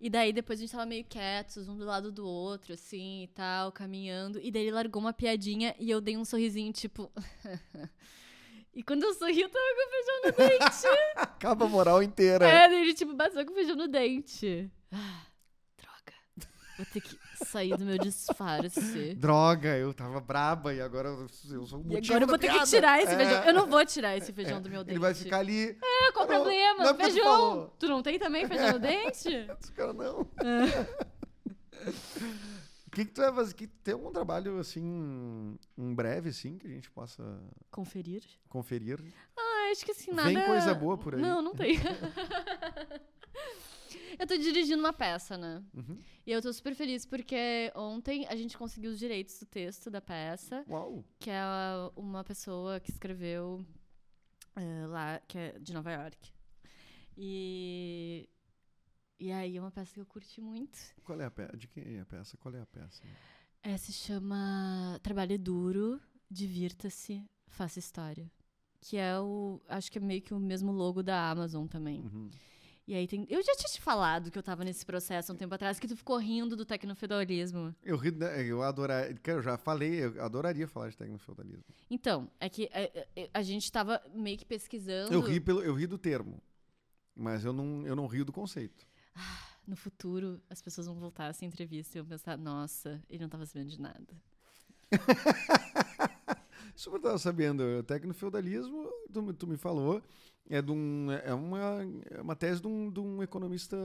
E daí depois a gente tava meio quietos, um do lado do outro, assim, e tal, caminhando. E daí ele largou uma piadinha e eu dei um sorrisinho, tipo... [laughs] e quando eu sorri, eu tava com feijão no dente. [laughs] Acaba a moral inteira. É, ele, tipo, bateu com feijão no dente. Ah, droga. Vou ter que sair do meu disfarce. Droga, eu tava braba e agora eu sou o E agora eu vou ter que piada. tirar esse É, feijão. Eu não vou tirar esse feijão é. do meu dente. Ele vai ficar ali. Ah, qual o problema? não é tu feijão. Tu não tem também feijão no [laughs] dente? Esse cara não. É. [laughs] O que, que tu vai fazer? Que, tem algum trabalho assim, um breve, assim, que a gente possa Conferir? conferir? Ah, acho que assim, nada... Vem coisa boa por aí. Não, não tem. [laughs] eu tô dirigindo uma peça, né? Uhum. E eu tô super feliz porque ontem a gente conseguiu os direitos do texto da peça. Uau. que é uma pessoa que escreveu eh, lá, que é de Nova York. E, e aí é uma peça que eu curti muito. Qual é a peça? De quem é a peça? Qual é a peça? É, se chama Trabalhe Duro, Divirta-se, Faça História. Que é o. Acho que é meio que o mesmo logo da Amazon também. Uhum. E aí tem. Eu já tinha te falado que eu tava nesse processo um tempo atrás, que tu ficou rindo do tecnofeudalismo. Eu ri, né, eu adoraria, eu já falei, eu adoraria falar de tecnofeudalismo. Então, é que é, é, a gente tava meio que pesquisando. Eu ri, pelo, eu ri do termo, mas eu não, eu não rio do conceito. No futuro as pessoas vão voltar a essa entrevista e vão pensar, nossa, ele não tava sabendo de nada. [laughs] Isso eu tava sabendo, o tecnofeudalismo, tu, tu me falou, é, de um, é, uma, é uma tese de um, de um economista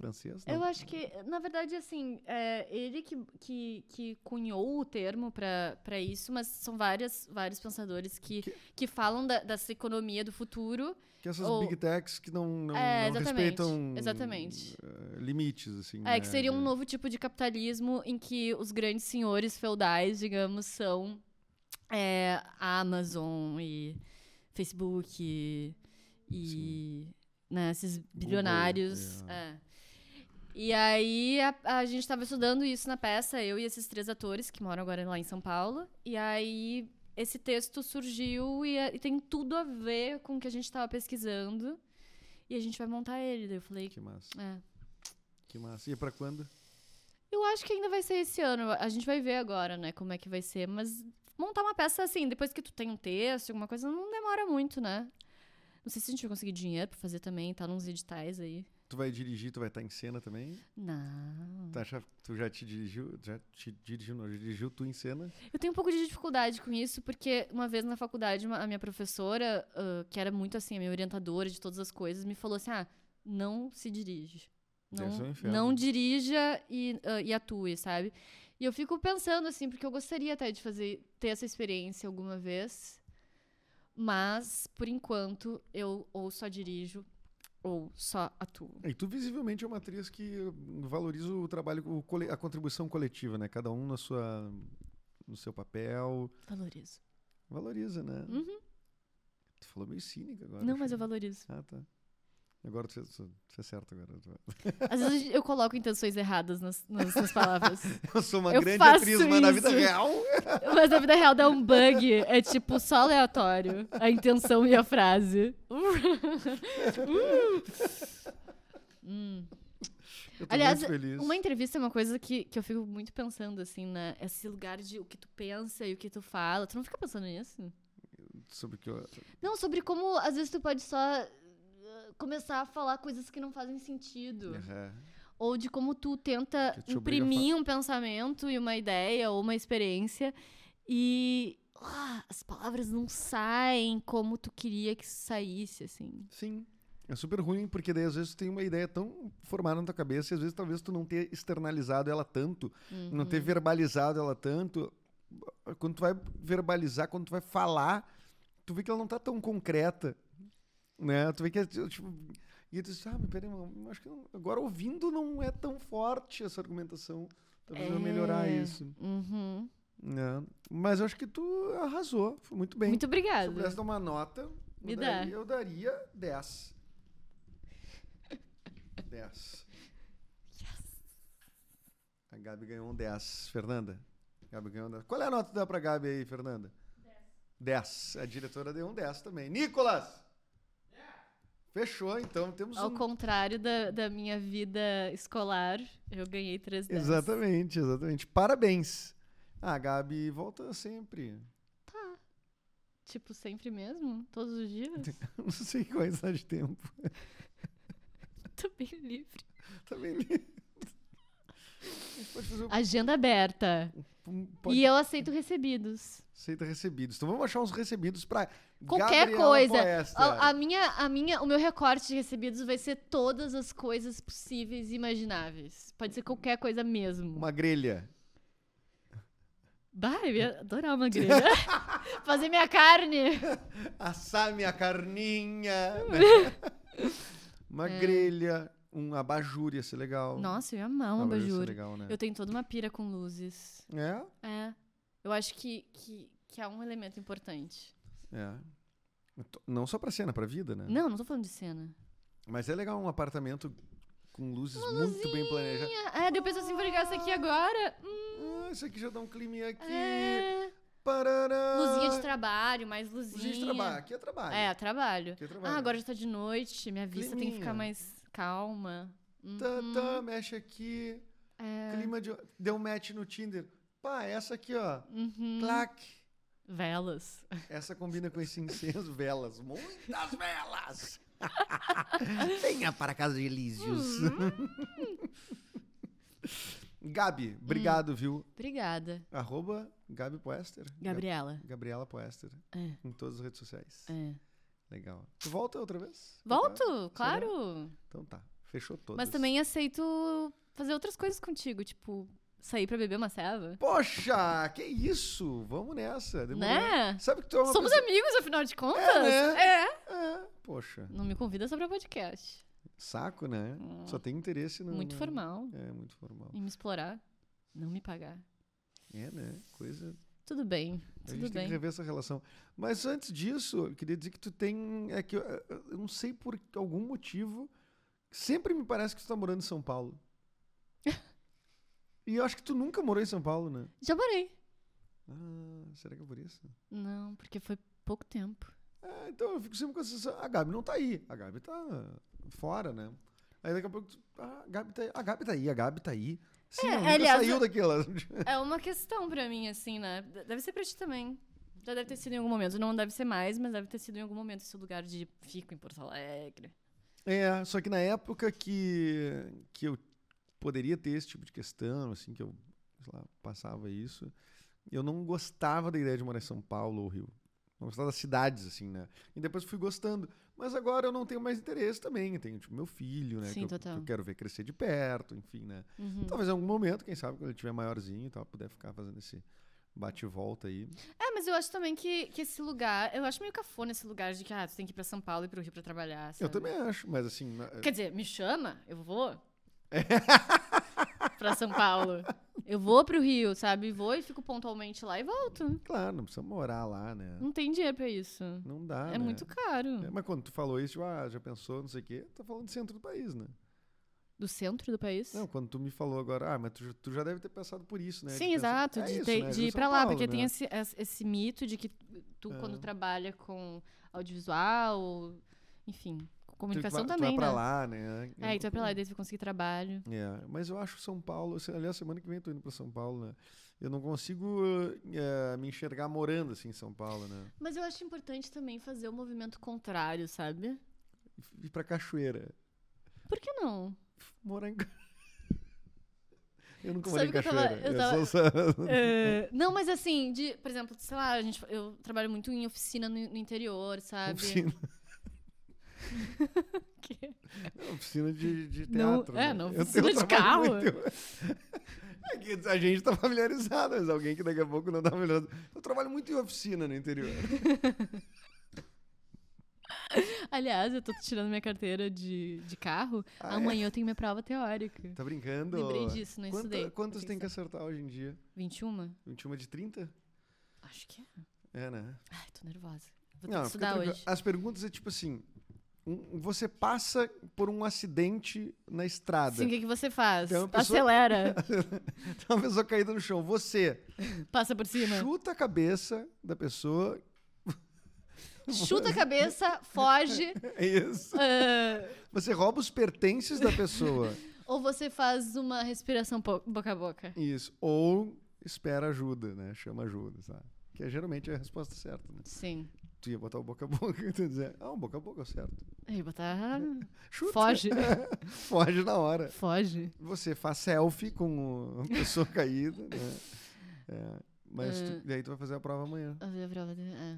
francês, não? Eu acho que, na verdade, assim, é ele que, que, que cunhou o termo para isso, mas são várias, vários pensadores que, Que- que, falam da- dessa economia do futuro. Que essas ou- big techs que não, não, É, não respeitam exatamente. eh, limites, assim. É, né, que seria um novo tipo de capitalismo em que os grandes senhores feudais, digamos, são é, Amazon e Facebook e, e, né, esses bilionários. é. é. E aí a, a gente estava estudando isso na peça, eu e esses três atores que moram agora lá em São Paulo. E aí esse texto surgiu e, é- e tem tudo a ver com o que a gente estava pesquisando. E a gente vai montar ele. Daí eu falei, Que massa, é, que massa. E pra quando? eu acho que ainda vai ser esse ano. A gente vai ver agora, né, como é que vai ser. Mas montar uma peça assim, depois que tu tem um texto, alguma coisa, não demora muito, né? Não sei se a gente vai conseguir dinheiro pra fazer também, tá nos editais aí. Tu vai dirigir, tu vai estar em cena também? Não. Tu, acha, tu já te dirigiu, já te dirigiu, não, já dirigiu tu em cena? Eu tenho um pouco de dificuldade com isso, porque uma vez na faculdade, uma- a minha professora, ah, que era muito assim, a minha orientadora de todas as coisas, me falou assim: ah, não se dirige. Um Não, não dirija e, ah, e atue, sabe? E eu fico pensando assim, porque eu gostaria até de fazer, ter essa experiência alguma vez. Mas, por enquanto, eu ou só dirijo Ou só atuo? E tu visivelmente é uma atriz que valoriza o trabalho, a contribuição coletiva, né? Cada um na sua, no seu papel. Valorizo. Valoriza, né? Uhum. Tu falou meio cínica agora. Não, mas eu valorizo. Ah, tá. Agora tu fez, tu fez certo agora. Às vezes eu coloco intenções erradas nas, nas, nas palavras. [laughs] Eu sou uma Eu grande atriz, [laughs] mas na vida real. Mas na vida real dá um bug. É tipo só aleatório. A intenção e a frase. Hum. [laughs] Eu tô Aliás. Uma entrevista é uma coisa que, que eu fico muito pensando, assim, né? Esse lugar de o que tu pensa e o que tu fala. Tu não fica pensando nisso? Sobre o que eu... Não, sobre como às vezes tu pode só começar a falar coisas que não fazem sentido. Aham. Ou de como tu tenta imprimir um pensamento e uma ideia ou uma experiência e ah, as palavras não saem como tu queria que saísse, assim. Sim. É super ruim, porque daí às vezes tu tem uma ideia tão formada na tua cabeça e às vezes talvez tu não tenha externalizado ela tanto, não Uhum. ter verbalizado ela tanto. Quando tu vai verbalizar, quando tu vai falar, tu vê que ela não tá tão concreta, né? Tu vê que é tipo... E tu diz, ah, mas peraí, mas acho que não- agora ouvindo não é tão forte essa argumentação. Talvez eu melhorar É. isso. Uhum. né? Mas eu acho que tu arrasou, foi muito bem. Muito Se eu obrigada. pudesse dar uma nota, Me eu, dá. daria, eu daria 10. 10. A Gabi ganhou um 10. Fernanda? Gabi ganhou um 10. Qual é a nota que dá pra Gabi aí, Fernanda? 10. 10. A diretora deu um 10 também. Nicolas! Fechou, então temos Ao um... contrário da, da minha vida escolar, eu ganhei três dez. Exatamente, exatamente. Parabéns. Ah, Gabi volta sempre. Tipo, sempre mesmo? Todos os dias? [laughs] Não sei qual é de tempo. [laughs] Tô bem livre. Também li. A gente pode fazer um- Agenda aberta. Pode E eu aceito recebidos. Aceita recebidos. Então vamos achar uns recebidos pra. Qualquer Gabriela coisa. A, a minha, a minha, o meu recorte de recebidos vai ser todas as coisas possíveis e imagináveis. Pode ser qualquer coisa mesmo. Uma grelha. Bah, eu ia adorar uma grelha. [laughs] Fazer minha carne. Assar minha carninha. né? [laughs] Uma É. grelha. Um abajur ia ser legal. Nossa, eu ia amar um Abajur abajur. legal, né? Eu tenho toda uma pira com luzes. É? É. Eu acho que, que, que é um elemento importante. É. Não só pra cena, pra vida, né? Não, não tô falando de cena. Mas é legal um apartamento com luzes muito bem planejadas. É, eu penso assim, vou ligar essa aqui agora. Hum, Ah, isso aqui já dá um clima aqui. é. Parará. Luzinha de trabalho, mais luzinha. Luzinha de trabalho. Aqui é trabalho. É, trabalho. Aqui é trabalho. Ah, agora já tá de noite, minha vista tem que ficar mais calma. Tá, Uhum. tá, mexe aqui. É. Clima de. Deu um match no Tinder. Pá, essa aqui, ó. Uhum. Clac. Velas. Essa combina com esse incenso, velas. Muitas velas! [laughs] Venha para a casa de Elísios. Uhum. Gabi, Hum. obrigado, viu? Obrigada. Arroba Gabi Poester. Gabriela. Gab- Gabriela Poester. É, Em todas as redes sociais. é. Legal. Tu volta outra vez? Volto, claro. Então tá. Fechou todas. Mas também aceito fazer outras coisas contigo, tipo, sair pra beber uma ceva. Poxa, que isso? Vamos nessa. Demorou. Né? Sabe que tu é uma Somos pessoa... amigos, afinal de contas. É, né? É. É, poxa. Não me convida só pra podcast. Saco, né? Hum. Só tem interesse no... Muito formal. É, muito formal. Em me explorar. Não me pagar. É, né? Coisa... Tudo bem. A Tudo gente tem bem. que rever essa relação. Mas antes disso, eu queria dizer que tu tem... É que eu, eu não sei por algum motivo... Sempre me parece que tu tá morando em São Paulo. [laughs] e eu acho que tu nunca morou em São Paulo, né? Já morei. Ah, será que é por isso? Não, porque foi pouco tempo. É, então eu fico sempre com a sensação. A Gabi não tá aí. A Gabi tá fora, né? Aí daqui a pouco. tu- Ah, a Gabi tá aí. A Gabi tá aí, a Gabi tá aí. Sim, É, ela nunca aliás, saiu eu- daquela. É uma questão pra mim, assim, né? De- Deve ser pra ti também. Já deve ter sido em algum momento. Não deve ser mais, mas deve ter sido em algum momento esse lugar de fico em Porto Alegre. É, só que na época que, que eu poderia ter esse tipo de questão, assim, que eu sei lá, passava isso, eu não gostava da ideia de morar em São Paulo ou Rio. Não gostava das cidades, assim, né? E depois fui gostando. Mas agora eu não tenho mais interesse também. Eu tenho, tipo, meu filho, né? Sim, que, eu, total. que eu quero ver crescer de perto, enfim, né? Uhum. Talvez em algum momento, quem sabe, quando ele tiver maiorzinho e tal, puder ficar fazendo esse bate e volta aí. É, mas eu acho também que, que esse lugar. Eu acho meio cafona esse lugar de que, ah, tu tem que ir pra São Paulo e pro Rio pra trabalhar. Eu sabe? também acho, mas assim. na- Quer dizer, me chama, eu vou. [laughs] pra São Paulo. Eu vou pro Rio, sabe? Vou e fico pontualmente lá e volto. Claro, não precisa morar lá, né? Não tem dinheiro pra isso. Não dá. é né? muito caro. É, mas quando tu falou isso, tipo, ah, já pensou, não sei o quê, tá falando do centro do país, né? Do centro do país? Não, quando tu me falou agora, ah, mas tu, já- tu já deve ter pensado por isso, né? De Sim, pensar- exato, É de, isso, ter- né? de ir pra lá, Paulo, porque né? tem esse, esse esse mito de que tu, É. quando trabalha com audiovisual, enfim, com Tu comunicação vai- tu também, vai pra né? lá, né? É, e tu vai pra lá e daí tu vai conseguir trabalho. É, mas eu acho São Paulo, se- aliás, semana que vem eu tô indo pra São Paulo, né? Eu não consigo eh, me enxergar morando assim em São Paulo, né? Mas eu acho importante também fazer o movimento contrário, sabe? Ir pra Cachoeira. Por que não? Morar em. [laughs] Eu nunca morei em que eu tava- Cachoeira. eu tava- É, [laughs] não, mas assim, de, por exemplo, sei lá, a gente, eu trabalho muito em oficina no, no interior, sabe? Oficina, Que- oficina de, de Não- teatro. é, né? não, Eu- eu oficina de carro. muito- [laughs] É que a gente tá familiarizado, mas alguém que daqui a pouco não tá familiarizado. Eu trabalho muito em oficina no interior. [laughs] Aliás, eu tô tirando minha carteira de, de carro. Ah, é? Amanhã eu tenho minha prova teórica. Tá brincando? Lembrei disso, não Quanta- estudei. Quantos tem que acertar hoje em dia? 21? 21 de 30? Acho que é. É, né? Ai, tô nervosa. Vou ter Não, que fica estudar hoje. As perguntas é tipo assim: você passa por um acidente na estrada. Sim, o que, que você faz? Pessoa- Acelera, [laughs] Tem uma pessoa caída no chão. Você passa por cima. chuta a cabeça da pessoa. [laughs] Chuta a cabeça, foge. É [laughs] isso. ah, Você rouba os pertences da pessoa. ou você faz uma respiração boca a boca. Isso. Ou espera ajuda, né? Chama ajuda, sabe? Que é geralmente a resposta certa, né? Sim. Tu ia botar o boca a boca e [laughs] tu ia dizer, ah, um boca a boca o certo. E botar. Chuta. Foge. [laughs] Foge na hora. Foge. Você faz selfie com o- a pessoa [laughs] caída, né? É, mas tu, daí tu vai fazer a prova amanhã. A ver a prova de- é.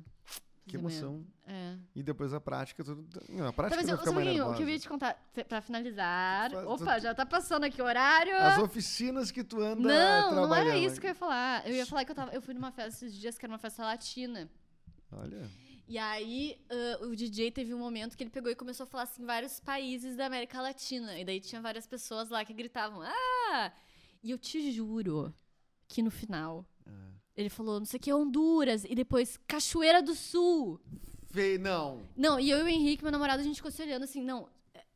Que Fazer emoção. É. E depois a prática, tudo. Não, a Tá, prática mas vai eu, mais o que eu ia te contar, pra finalizar. Fa- Opa, já tá passando aqui o horário. As oficinas que tu anda Não, trabalhando. não era isso que eu ia falar. Eu ia falar que eu, tava, eu fui numa festa esses dias que era uma festa latina. Olha. E aí, ah, o DJ teve um momento que ele pegou e começou a falar assim, vários países da América Latina. E daí tinha várias pessoas lá que gritavam, ah! E eu te juro que no final, Ah. ele falou, não sei o que, Honduras. E depois, Cachoeira do Sul. Fei, não. Não, e eu e o Henrique, meu namorado, a gente ficou se olhando assim, não.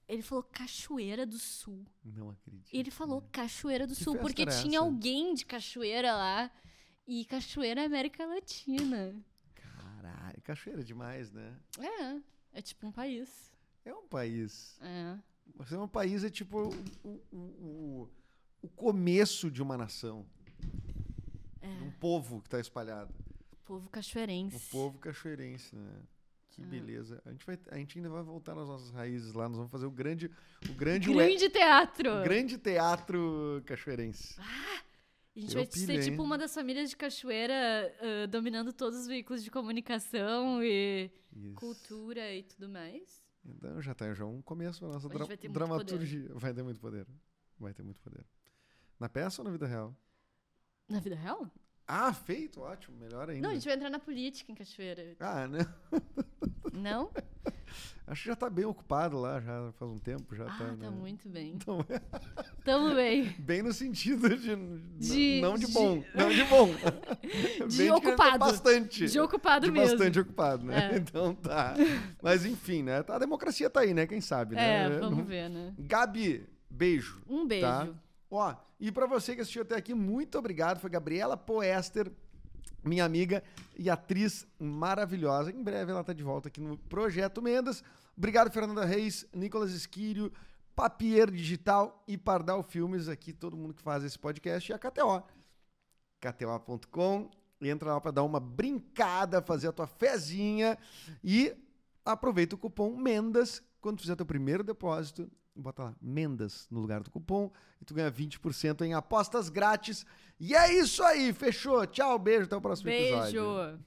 Ele falou Cachoeira do Sul. Não acredito. Ele falou Cachoeira do Que Sul, porque tinha alguém de Cachoeira lá. E Cachoeira é América Latina. Caralho, cachoeira demais, né? É, é tipo um país. É um país. É. Você é um país, é tipo o, o, o, o começo de uma nação. É. Um povo que tá espalhado. Povo O cachoeirense. povo cachoeirense, né? Que Ah. beleza. A gente, vai, a gente ainda vai voltar nas nossas raízes lá. Nós vamos fazer o grande, o grande, Grande teatro! o grande teatro cachoeirense. A gente Eu vai ser pilhei. tipo uma das famílias de cachoeira ah, dominando todos os veículos de comunicação e Isso. cultura e tudo mais. Então já tá já é um começo da nossa dra- vai dramaturgia. Vai ter muito poder. Vai ter muito poder. Na peça ou na vida real? Na vida real? Ah, feito, ótimo, melhor ainda. Não, a gente vai entrar na política em Cachoeira. Ah, né? Não? [laughs] Acho que já tá bem ocupado lá, já faz um tempo, já Ah, tá. tá né? muito bem. [laughs] Então, Tamo bem. bem no sentido de, De- não de de- bom, [laughs] não de bom. De Bem ocupado. bastante. De ocupado de mesmo. bastante ocupado, né? É. [laughs] Então tá. Mas enfim, né? A democracia tá aí, né? Quem sabe, né? É, vamos ver, né? Gabi, beijo. Um beijo. Tá. Ó, e pra você que assistiu até aqui, muito obrigado. Foi Gabriela Poester, minha amiga e atriz maravilhosa. Em breve ela tá de volta aqui no Projeto Mendas. Obrigado, Fernanda Reis, Nicolas Esquírio, Papier Digital e Pardal Filmes, aqui todo mundo que faz esse podcast, e a KTO. KTO.com. Entra lá para dar uma brincada, fazer a tua fezinha e aproveita o cupom MENDAS quando fizer teu primeiro depósito. Bota lá, Mendas no lugar do cupom e tu ganha 20% em apostas grátis. E é isso aí, fechou. Tchau, beijo, até o próximo episódio. Beijo.